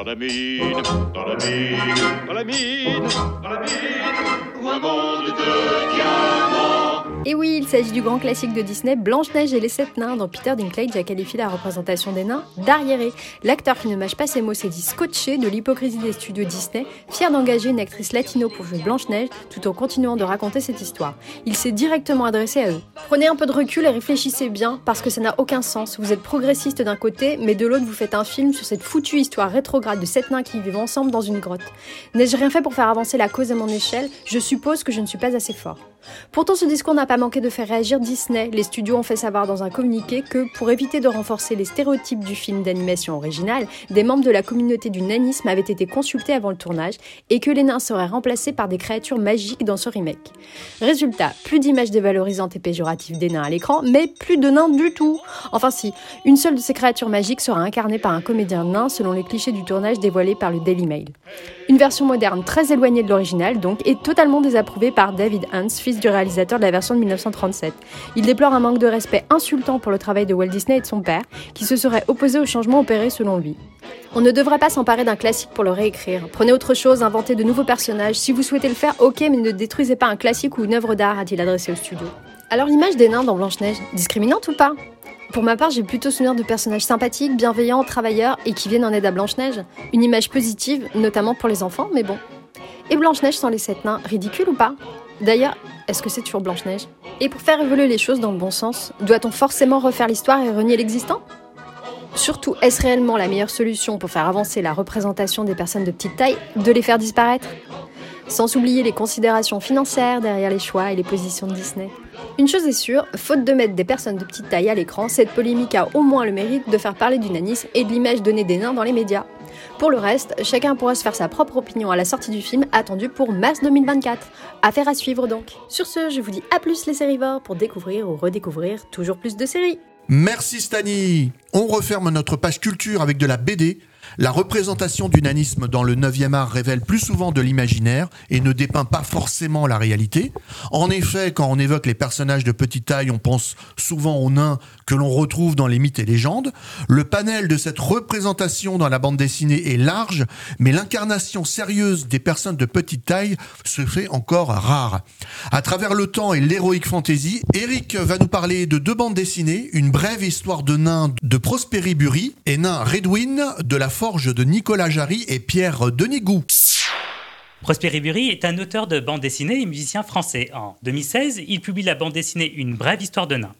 O: Dans la mine, dans la mine, dans la mine, dans la mine. Un monde de diamants.
N: Et oui, il s'agit du grand classique de Disney, Blanche-Neige et les Sept Nains, dont Peter Dinklage a qualifié la représentation des nains d'arriéré. L'acteur qui ne mâche pas ses mots s'est dit scotché de l'hypocrisie des studios Disney, fier d'engager une actrice latino pour jouer Blanche-Neige, tout en continuant de raconter cette histoire. Il s'est directement adressé à eux. Prenez un peu de recul et réfléchissez bien, parce que ça n'a aucun sens. Vous êtes progressiste d'un côté, mais de l'autre, vous faites un film sur cette foutue histoire rétrograde de sept nains qui vivent ensemble dans une grotte. N'ai-je rien fait pour faire avancer la cause à mon échelle? Je suppose que je ne suis pas assez fort. Pourtant, ce discours n'a pas manqué de faire réagir Disney. Les studios ont fait savoir dans un communiqué que, pour éviter de renforcer les stéréotypes du film d'animation original, des membres de la communauté du nanisme avaient été consultés avant le tournage et que les nains seraient remplacés par des créatures magiques dans ce remake. Résultat, plus d'images dévalorisantes et péjoratives des nains à l'écran, mais plus de nains du tout. Enfin si, une seule de ces créatures magiques sera incarnée par un comédien nain selon les clichés du tournage dévoilés par le Daily Mail. Une version moderne très éloignée de l'original donc et totalement désapprouvée par David Hans, du réalisateur de la version de 1937. Il déplore un manque de respect insultant pour le travail de Walt Disney et de son père, qui se serait opposé au changement opéré selon lui. On ne devrait pas s'emparer d'un classique pour le réécrire. Prenez autre chose, inventez de nouveaux personnages. Si vous souhaitez le faire, ok, mais ne détruisez pas un classique ou une œuvre d'art, a-t-il adressé au studio. Alors l'image des nains dans Blanche-Neige, discriminante ou pas? Pour ma part, j'ai plutôt souvenir de personnages sympathiques, bienveillants, travailleurs et qui viennent en aide à Blanche-Neige. Une image positive, notamment pour les enfants, mais bon. Et Blanche-Neige sans les sept nains, ridicule ou pas? D'ailleurs, est-ce que c'est toujours Blanche-Neige? Et pour faire évoluer les choses dans le bon sens, doit-on forcément refaire l'histoire et renier l'existant? Surtout, est-ce réellement la meilleure solution pour faire avancer la représentation des personnes de petite taille de les faire disparaître? Sans oublier les considérations financières derrière les choix et les positions de Disney. Une chose est sûre, faute de mettre des personnes de petite taille à l'écran, cette polémique a au moins le mérite de faire parler du nanisme et de l'image donnée des nains dans les médias. Pour le reste, chacun pourra se faire sa propre opinion à la sortie du film attendu pour mars 2024. Affaire à suivre donc. Sur ce, je vous dis à plus les sérivores pour découvrir ou redécouvrir toujours plus de séries.
A: Merci Stani. On referme notre page culture avec de la BD. La représentation du nanisme dans le 9e art révèle plus souvent de l'imaginaire et ne dépeint pas forcément la réalité. En effet, quand on évoque les personnages de petite taille, on pense souvent aux nains que l'on retrouve dans les mythes et légendes. Le panel de cette représentation dans la bande dessinée est large, mais l'incarnation sérieuse des personnes de petite taille se fait encore rare. À travers le temps et l'héroïque fantasy, Eric va nous parler de deux bandes dessinées, une brève histoire de nains de Prosperi Bury et nain Redwin de la de Nicolas Jarry et Pierre.
E: Prosper Bury est un auteur de bande dessinée et musicien français. En 2016, il publie la bande dessinée Une brève histoire de nains.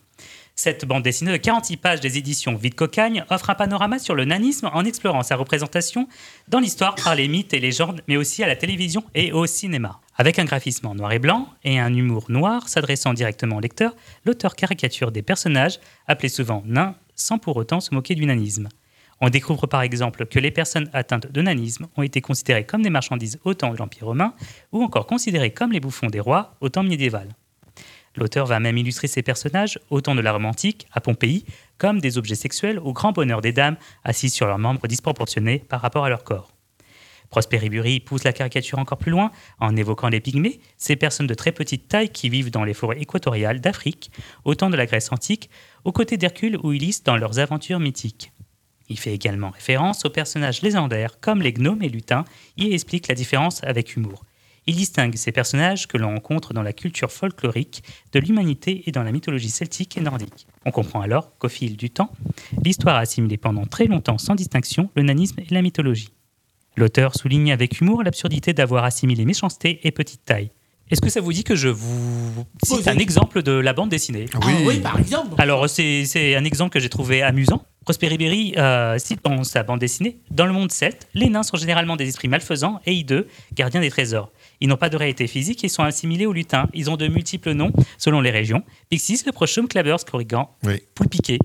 E: Cette bande dessinée de 46 pages des éditions Vide Cocagne offre un panorama sur le nanisme en explorant sa représentation dans l'histoire par les mythes et légendes, mais aussi à la télévision et au cinéma. Avec un graphisme en noir et blanc et un humour noir s'adressant directement au lecteur, l'auteur caricature des personnages, appelés souvent nains, sans pour autant se moquer du nanisme. On découvre par exemple que les personnes atteintes de nanisme ont été considérées comme des marchandises au temps de l'Empire romain ou encore considérées comme les bouffons des rois au temps médiéval. L'auteur va même illustrer ses personnages, autant de la Rome antique, à Pompéi, comme des objets sexuels au grand bonheur des dames assises sur leurs membres disproportionnés par rapport à leur corps. Prosper Bury pousse la caricature encore plus loin en évoquant les pygmées, ces personnes de très petite taille qui vivent dans les forêts équatoriales d'Afrique, au temps de la Grèce antique, aux côtés d'Hercule ou Ulysse dans leurs aventures mythiques. Il fait également référence aux personnages légendaires comme les gnomes et lutins et explique la différence avec humour. Il distingue ces personnages que l'on rencontre dans la culture folklorique de l'humanité et dans la mythologie celtique et nordique. On comprend alors qu'au fil du temps, l'histoire a assimilé pendant très longtemps sans distinction le nanisme et la mythologie. L'auteur souligne avec humour l'absurdité d'avoir assimilé méchanceté et petite taille. Est-ce que ça vous dit que je vous cite un exemple de la bande dessinée?
B: Ah oui. oui, par exemple.
E: Alors, c'est un exemple que j'ai trouvé amusant. Prosper Ribéry euh, cite dans sa bande dessinée Dans le monde celte, les nains sont généralement des esprits malfaisants et hideux, gardiens des trésors. Ils n'ont pas de réalité physique et sont assimilés aux lutins. Ils ont de multiples noms selon les régions Pixis, le Prochum, Clavers, Corrigan,
L: Oui.
E: Poule piqué.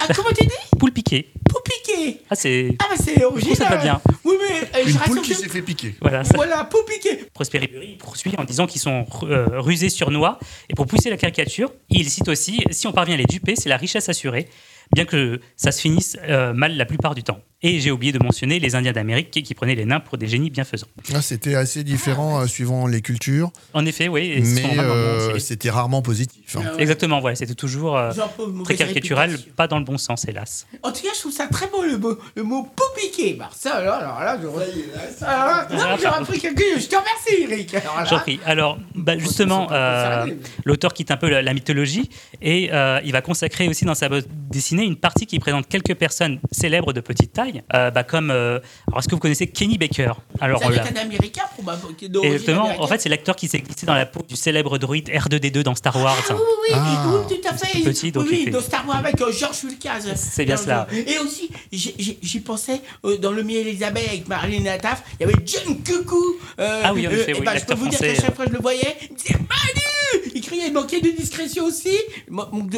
B: Ah, comment tu dis?
E: Poule piqué.
B: Pour piquer.
E: Ah, c'est.
B: Ah, bah c'est original.
E: ça va bien.
B: Oui, mais euh,
L: Une poule qui s'est fait piquer.
E: Voilà, ça-
B: Voilà, pour piquer.
E: Prosper Ribéry poursuit en disant qu'ils sont euh, rusés sur noix. Et pour pousser la caricature, il cite aussi si on parvient à les duper, c'est la richesse assurée, bien que ça se finisse euh, mal la plupart du temps. Et j'ai oublié de mentionner les Indiens d'Amérique qui, qui prenaient les nains pour des génies bienfaisants.
A: Ah, C'était assez différent euh, suivant les cultures,
E: En effet, oui.
A: mais euh, c'était rarement positif. hein.
E: Exactement, voilà, c'était toujours euh, très caricatural,
B: réputation.
E: pas dans le bon sens, hélas.
B: En tout cas, je trouve ça très beau le mot, le mot pour piquer. Bah, ça, alors, alors là, je. Alors là, non, j'ai appris quelque chose. Je te remercie, Eric. Alors là-
E: J'en prie. Alors, bah, justement, euh, l'auteur quitte un peu la, la mythologie et euh, il va consacrer aussi dans sa bande une partie qui présente quelques personnes célèbres de petite taille, euh, bah, comme. euh, alors, est-ce que vous connaissez Kenny Baker? Alors,
B: être un américain, probablement.
E: Exactement. En fait, c'est l'acteur qui s'est glissé dans la peau du célèbre droïde R2D2 dans Star Wars.
B: Ah oui, oui,
E: Ah.
B: oui, tout à fait.
E: Petit, donc
B: oui, dans Star Wars avec euh, George Lucas.
E: C'est bien cela.
B: Et aussi, j'y pensais dans Le Miel et les abeilles avec Marlène Nataf, il y avait John euh,
E: Ah oui, en effet,
B: et
E: oui,
B: bah, je peux vous dire qu'à chaque fois que je le voyais, il me disait Manu Il criait, il manquait de discrétion aussi.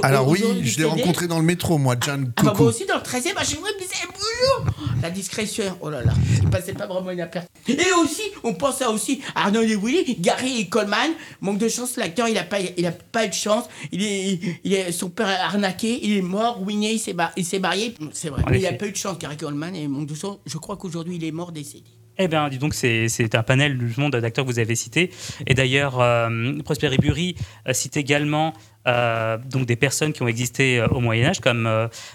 A: Alors oui,
B: aujourd'hui,
A: je l'ai rencontré dans le métro, moi, John
B: Ah bah moi aussi dans le 13 e à chaque fois il me disait bonjour La discrétion, oh là là, il passait pas vraiment inaperçu. Et aussi, on pense à aussi Arnold et Willy, Gary et Coleman. Manque de chance, l'acteur il a pas, il a pas eu de chance. Il est, il est, son père a arnaqué, il est mort, ruiné, il s'est marié. C'est vrai, il a pas eu de chance, Gary Coleman. Et manque de chance, je crois qu'aujourd'hui il est mort décédé.
E: Eh bien, dis donc, c'est un panel du monde d'acteurs que vous avez cités. Et d'ailleurs, euh, Prosper Ribéry euh, cite également euh, donc des personnes qui ont existé au Moyen Âge, comme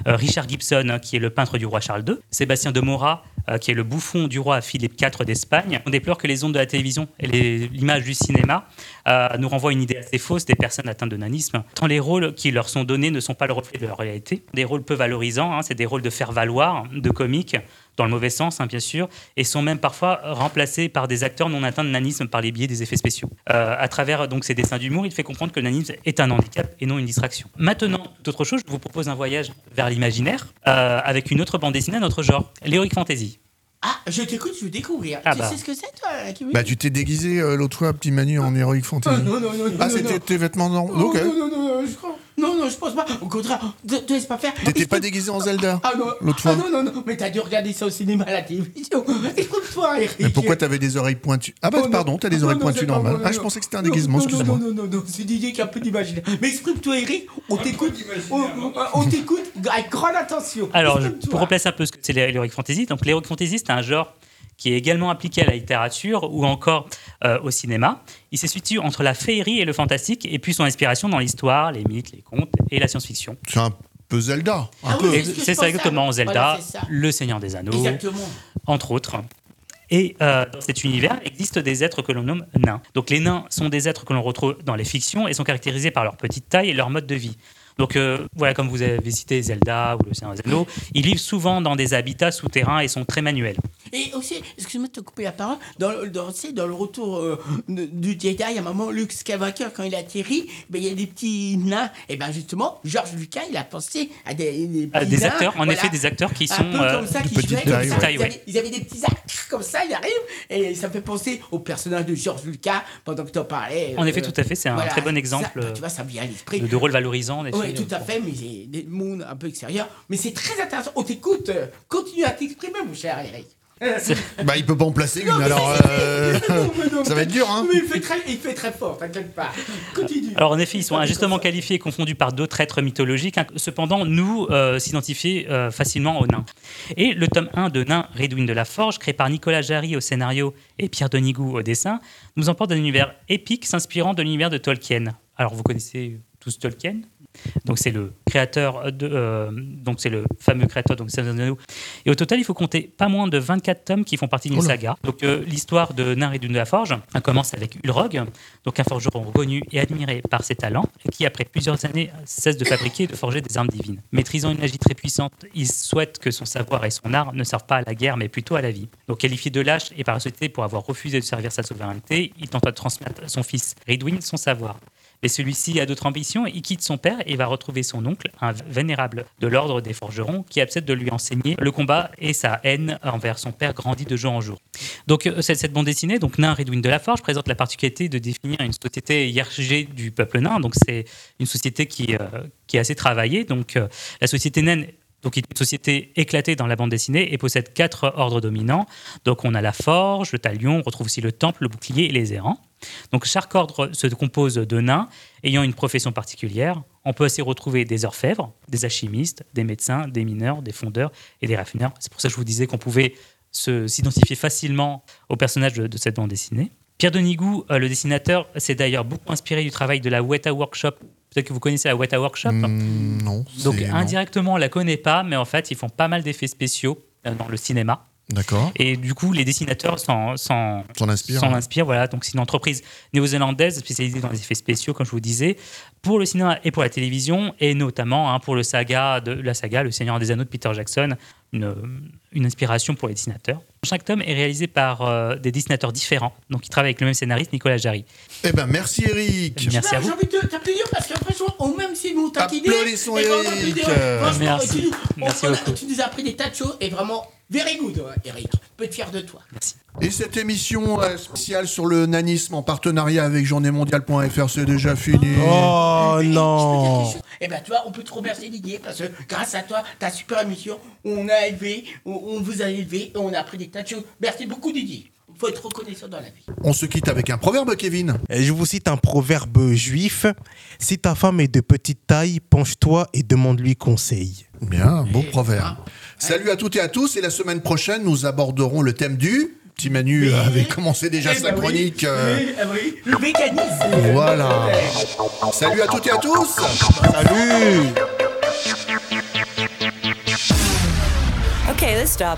E: Richard Gibson, hein, qui est le peintre du roi Charles II, Sébastien de Mora, qui est le bouffon du roi Philippe IV d'Espagne. On déplore que les ondes de la télévision et l'image du cinéma nous renvoient une idée assez fausse des personnes atteintes de nanisme, tant les rôles qui leur sont donnés ne sont pas le reflet de leur réalité. Des rôles peu valorisants, hein, c'est des rôles de faire-valoir, de comiques, dans le mauvais sens, hein, bien sûr, et sont même parfois remplacés par des acteurs non atteints de nanisme par les biais des effets spéciaux. Euh, à travers donc ces dessins d'humour, il fait comprendre que le nanisme est un handicap et non une distraction. Maintenant, tout autre chose, je vous propose un voyage vers l'imaginaire euh, avec une autre bande dessinée à notre genre, l'heroic fantasy.
B: Ah, je t'écoute, je veux découvrir.
E: Ah
B: tu
E: bah.
B: sais ce que c'est toi, Kimi
A: Bah, tu t'es déguisé euh, l'autre fois, petit Manu, en Heroic Fantasy.
B: Ah, [LAUGHS] non, non, non, non,
A: Ah,
B: non,
A: c'était
B: non.
A: tes vêtements non
B: Oh,
A: Ok.
B: Non, non, non, non, je crois. Non, non, je pense pas. Au contraire, te, te laisse pas faire.
A: T'étais pas déguisé en Zelda
B: Ah non,
A: l'autre
B: ah
A: fois
B: non, non, non, mais t'as dû regarder ça au cinéma, à la télévision. Écoute-toi, Eric.
A: Mais pourquoi t'avais des oreilles pointues? Ah bah
B: Oh,
A: pardon, t'as des oreilles
B: non,
A: pointues normales. Ah, je pensais que c'était un déguisement,
B: non,
A: excuse-moi.
B: Non, non, non, non, c'est Didier qui a un peu d'imaginaire. Mais exprime-toi, Eric, on t'écoute. On, on [LAUGHS] t'écoute avec grande attention.
E: Alors, je- pour replacer un peu ce que c'est l'heroic fantasy, donc l'heroic fantasy, c'est un genre qui est également appliqué à la littérature ou encore euh, au cinéma. Il se situe entre la féerie et le fantastique, et puis son inspiration dans l'histoire, les mythes, les contes et la science-fiction.
A: C'est un peu Zelda.
B: Ah
A: Un peu.
E: Et C'est ça exactement, Zelda,
B: Voilà, c'est ça.
E: Le Seigneur des Anneaux,
B: Exactement.
E: entre autres. Et euh, dans cet univers existent des êtres que l'on nomme nains. Donc les nains sont des êtres que l'on retrouve dans les fictions et sont caractérisés par leur petite taille et leur mode de vie. Donc euh, voilà, comme vous avez cité Zelda ou le Seigneur des Anneaux, ils vivent souvent dans des habitats souterrains et sont très manuels.
B: Et aussi, excuse-moi de te couper la parole, dans, le- dans, tu sais, dans le retour euh, du Jedi, à un moment, Luke Skywalker, quand il atterrit, ben, il y a des petits nains. Et ben justement, George Lucas, il a pensé à des, des,
E: À
B: petits
E: des
B: nains,
E: acteurs, en effet, des acteurs qui sont euh,
B: comme ça,
E: de
B: qui
E: petite
B: jouaient
E: taille.
B: comme ça.
E: taille,
B: Ils, avaient, ils avaient des petits actes comme ça, il arrive, et ça fait penser au personnage de George Lucas pendant que tu en parlais.
E: En effet,
B: euh,
E: tout à fait, c'est un
B: voilà,
E: très bon
B: ça,
E: exemple
B: tu vois, ça me vient à l'esprit.
E: de, de rôle valorisant.
B: Oui, tout à fait, mais c'est des mondes un peu extérieurs. Mais c'est très intéressant. On t'écoute. euh, Continue à t'exprimer, mon cher Eric. [LAUGHS]
A: Bah, il peut pas en placer une, alors euh, [LAUGHS] ça va être dur, hein.
B: Mais il fait très, il fait très fort, t'inquiète pas. Continue.
E: Alors en effet, ils sont injustement qualifiés et confondus par d'autres êtres mythologiques. hein. Cependant, nous euh, s'identifier euh, facilement aux nains. Et le tome 1 de Nains Redwin de la Forge, créé par Nicolas Jarry au scénario et Pierre Donigou au dessin, nous emporte dans un univers épique s'inspirant de l'univers de Tolkien. Alors vous connaissez tous Tolkien? Donc c'est le créateur de, euh, donc c'est le fameux créateur donc. Et au total, il faut compter pas moins de 24 tomes qui font partie d'une
A: Oh
E: saga. Donc euh, l'histoire de Nain et de la Forge commence avec Ulrog, donc un forgeron reconnu et admiré par ses talents, et qui après plusieurs années cesse de fabriquer et de forger des armes divines. Maîtrisant une magie très puissante, il souhaite que son savoir et son art ne servent pas à la guerre, mais plutôt à la vie. Donc qualifié de lâche et par la société pour avoir refusé de servir sa souveraineté, il tenta de transmettre à son fils Ridwin son savoir. Mais celui-ci a d'autres ambitions, il quitte son père et va retrouver son oncle, un vénérable de l'ordre des forgerons, qui accepte de lui enseigner le combat et sa haine envers son père grandit de jour en jour. Donc euh, cette, bande dessinée, donc Nain Redwin de la Forge, présente la particularité de définir une société hiérarchique du peuple nain. Donc c'est une société qui, euh, est assez travaillée. Donc euh, la société naine donc, est une société éclatée dans la bande dessinée et possède quatre ordres dominants. Donc, on a la forge, le talion, on retrouve aussi le temple, le bouclier et les errants. Donc, chaque ordre se compose de nains ayant une profession particulière. On peut aussi retrouver des orfèvres, des alchimistes, des médecins, des mineurs, des fondeurs et des raffineurs. C'est pour ça que je vous disais qu'on pouvait se- s'identifier facilement au personnage de, de cette bande dessinée. Pierre Denigou, euh, le dessinateur, s'est d'ailleurs beaucoup inspiré du travail de la Weta Workshop. Peut-être que vous connaissez la Weta Workshop.
A: Hmm, non.
E: Donc indirectement, on la connaît pas, mais en fait, ils font pas mal d'effets spéciaux euh, dans le cinéma.
A: D'accord.
E: Et du coup, les dessinateurs s'en s'en-
A: S'en inspirent,
E: s'en
A: ouais.
E: inspirent, Voilà, donc c'est une entreprise néo-zélandaise spécialisée dans les effets spéciaux, comme je vous disais, pour le cinéma et pour la télévision, et notamment hein, pour le saga de la saga Le Seigneur des Anneaux de Peter Jackson, une, une inspiration pour les dessinateurs. Chaque tome est réalisé par euh, des dessinateurs différents, donc ils travaillent avec le même scénariste, Nicolas Jarry.
A: Eh ben, merci Eric.
E: Merci à
B: J'ai
E: vous.
B: envie de t'applaudir parce franchement, au même si nous taquiner,
A: Applaudissons Eric.
E: Merci.
B: on-
E: beaucoup.
B: tu nous as appris des tas de choses et vraiment, very good, Eric. Peut être fier de toi.
A: Et cette émission euh, spéciale sur le nanisme en partenariat avec journéemondiale.fr, c'est déjà fini.
P: Oh non
B: Eh ben, tu vois, on peut te remercier Didier parce que grâce à toi, ta super émission, on a élevé, on, on vous a élevé et on a appris des tas de choses. Merci beaucoup Didier. Il faut être reconnaissant dans la vie.
A: On se quitte avec un proverbe, Kevin.
P: Et Je vous cite un proverbe juif. Si ta femme est de petite taille, penche-toi et demande-lui conseil.
A: Bien, beau proverbe. Salut à toutes et à tous. Et la semaine prochaine, nous aborderons le thème du. Petit Manu euh, avait commencé déjà
B: Eh
A: sa
B: ben oui,
A: chronique. euh,
B: oui, ah oui, le mécanisme.
A: Voilà. Salut à toutes et à tous.
P: Salut
Q: Okay, let's stop.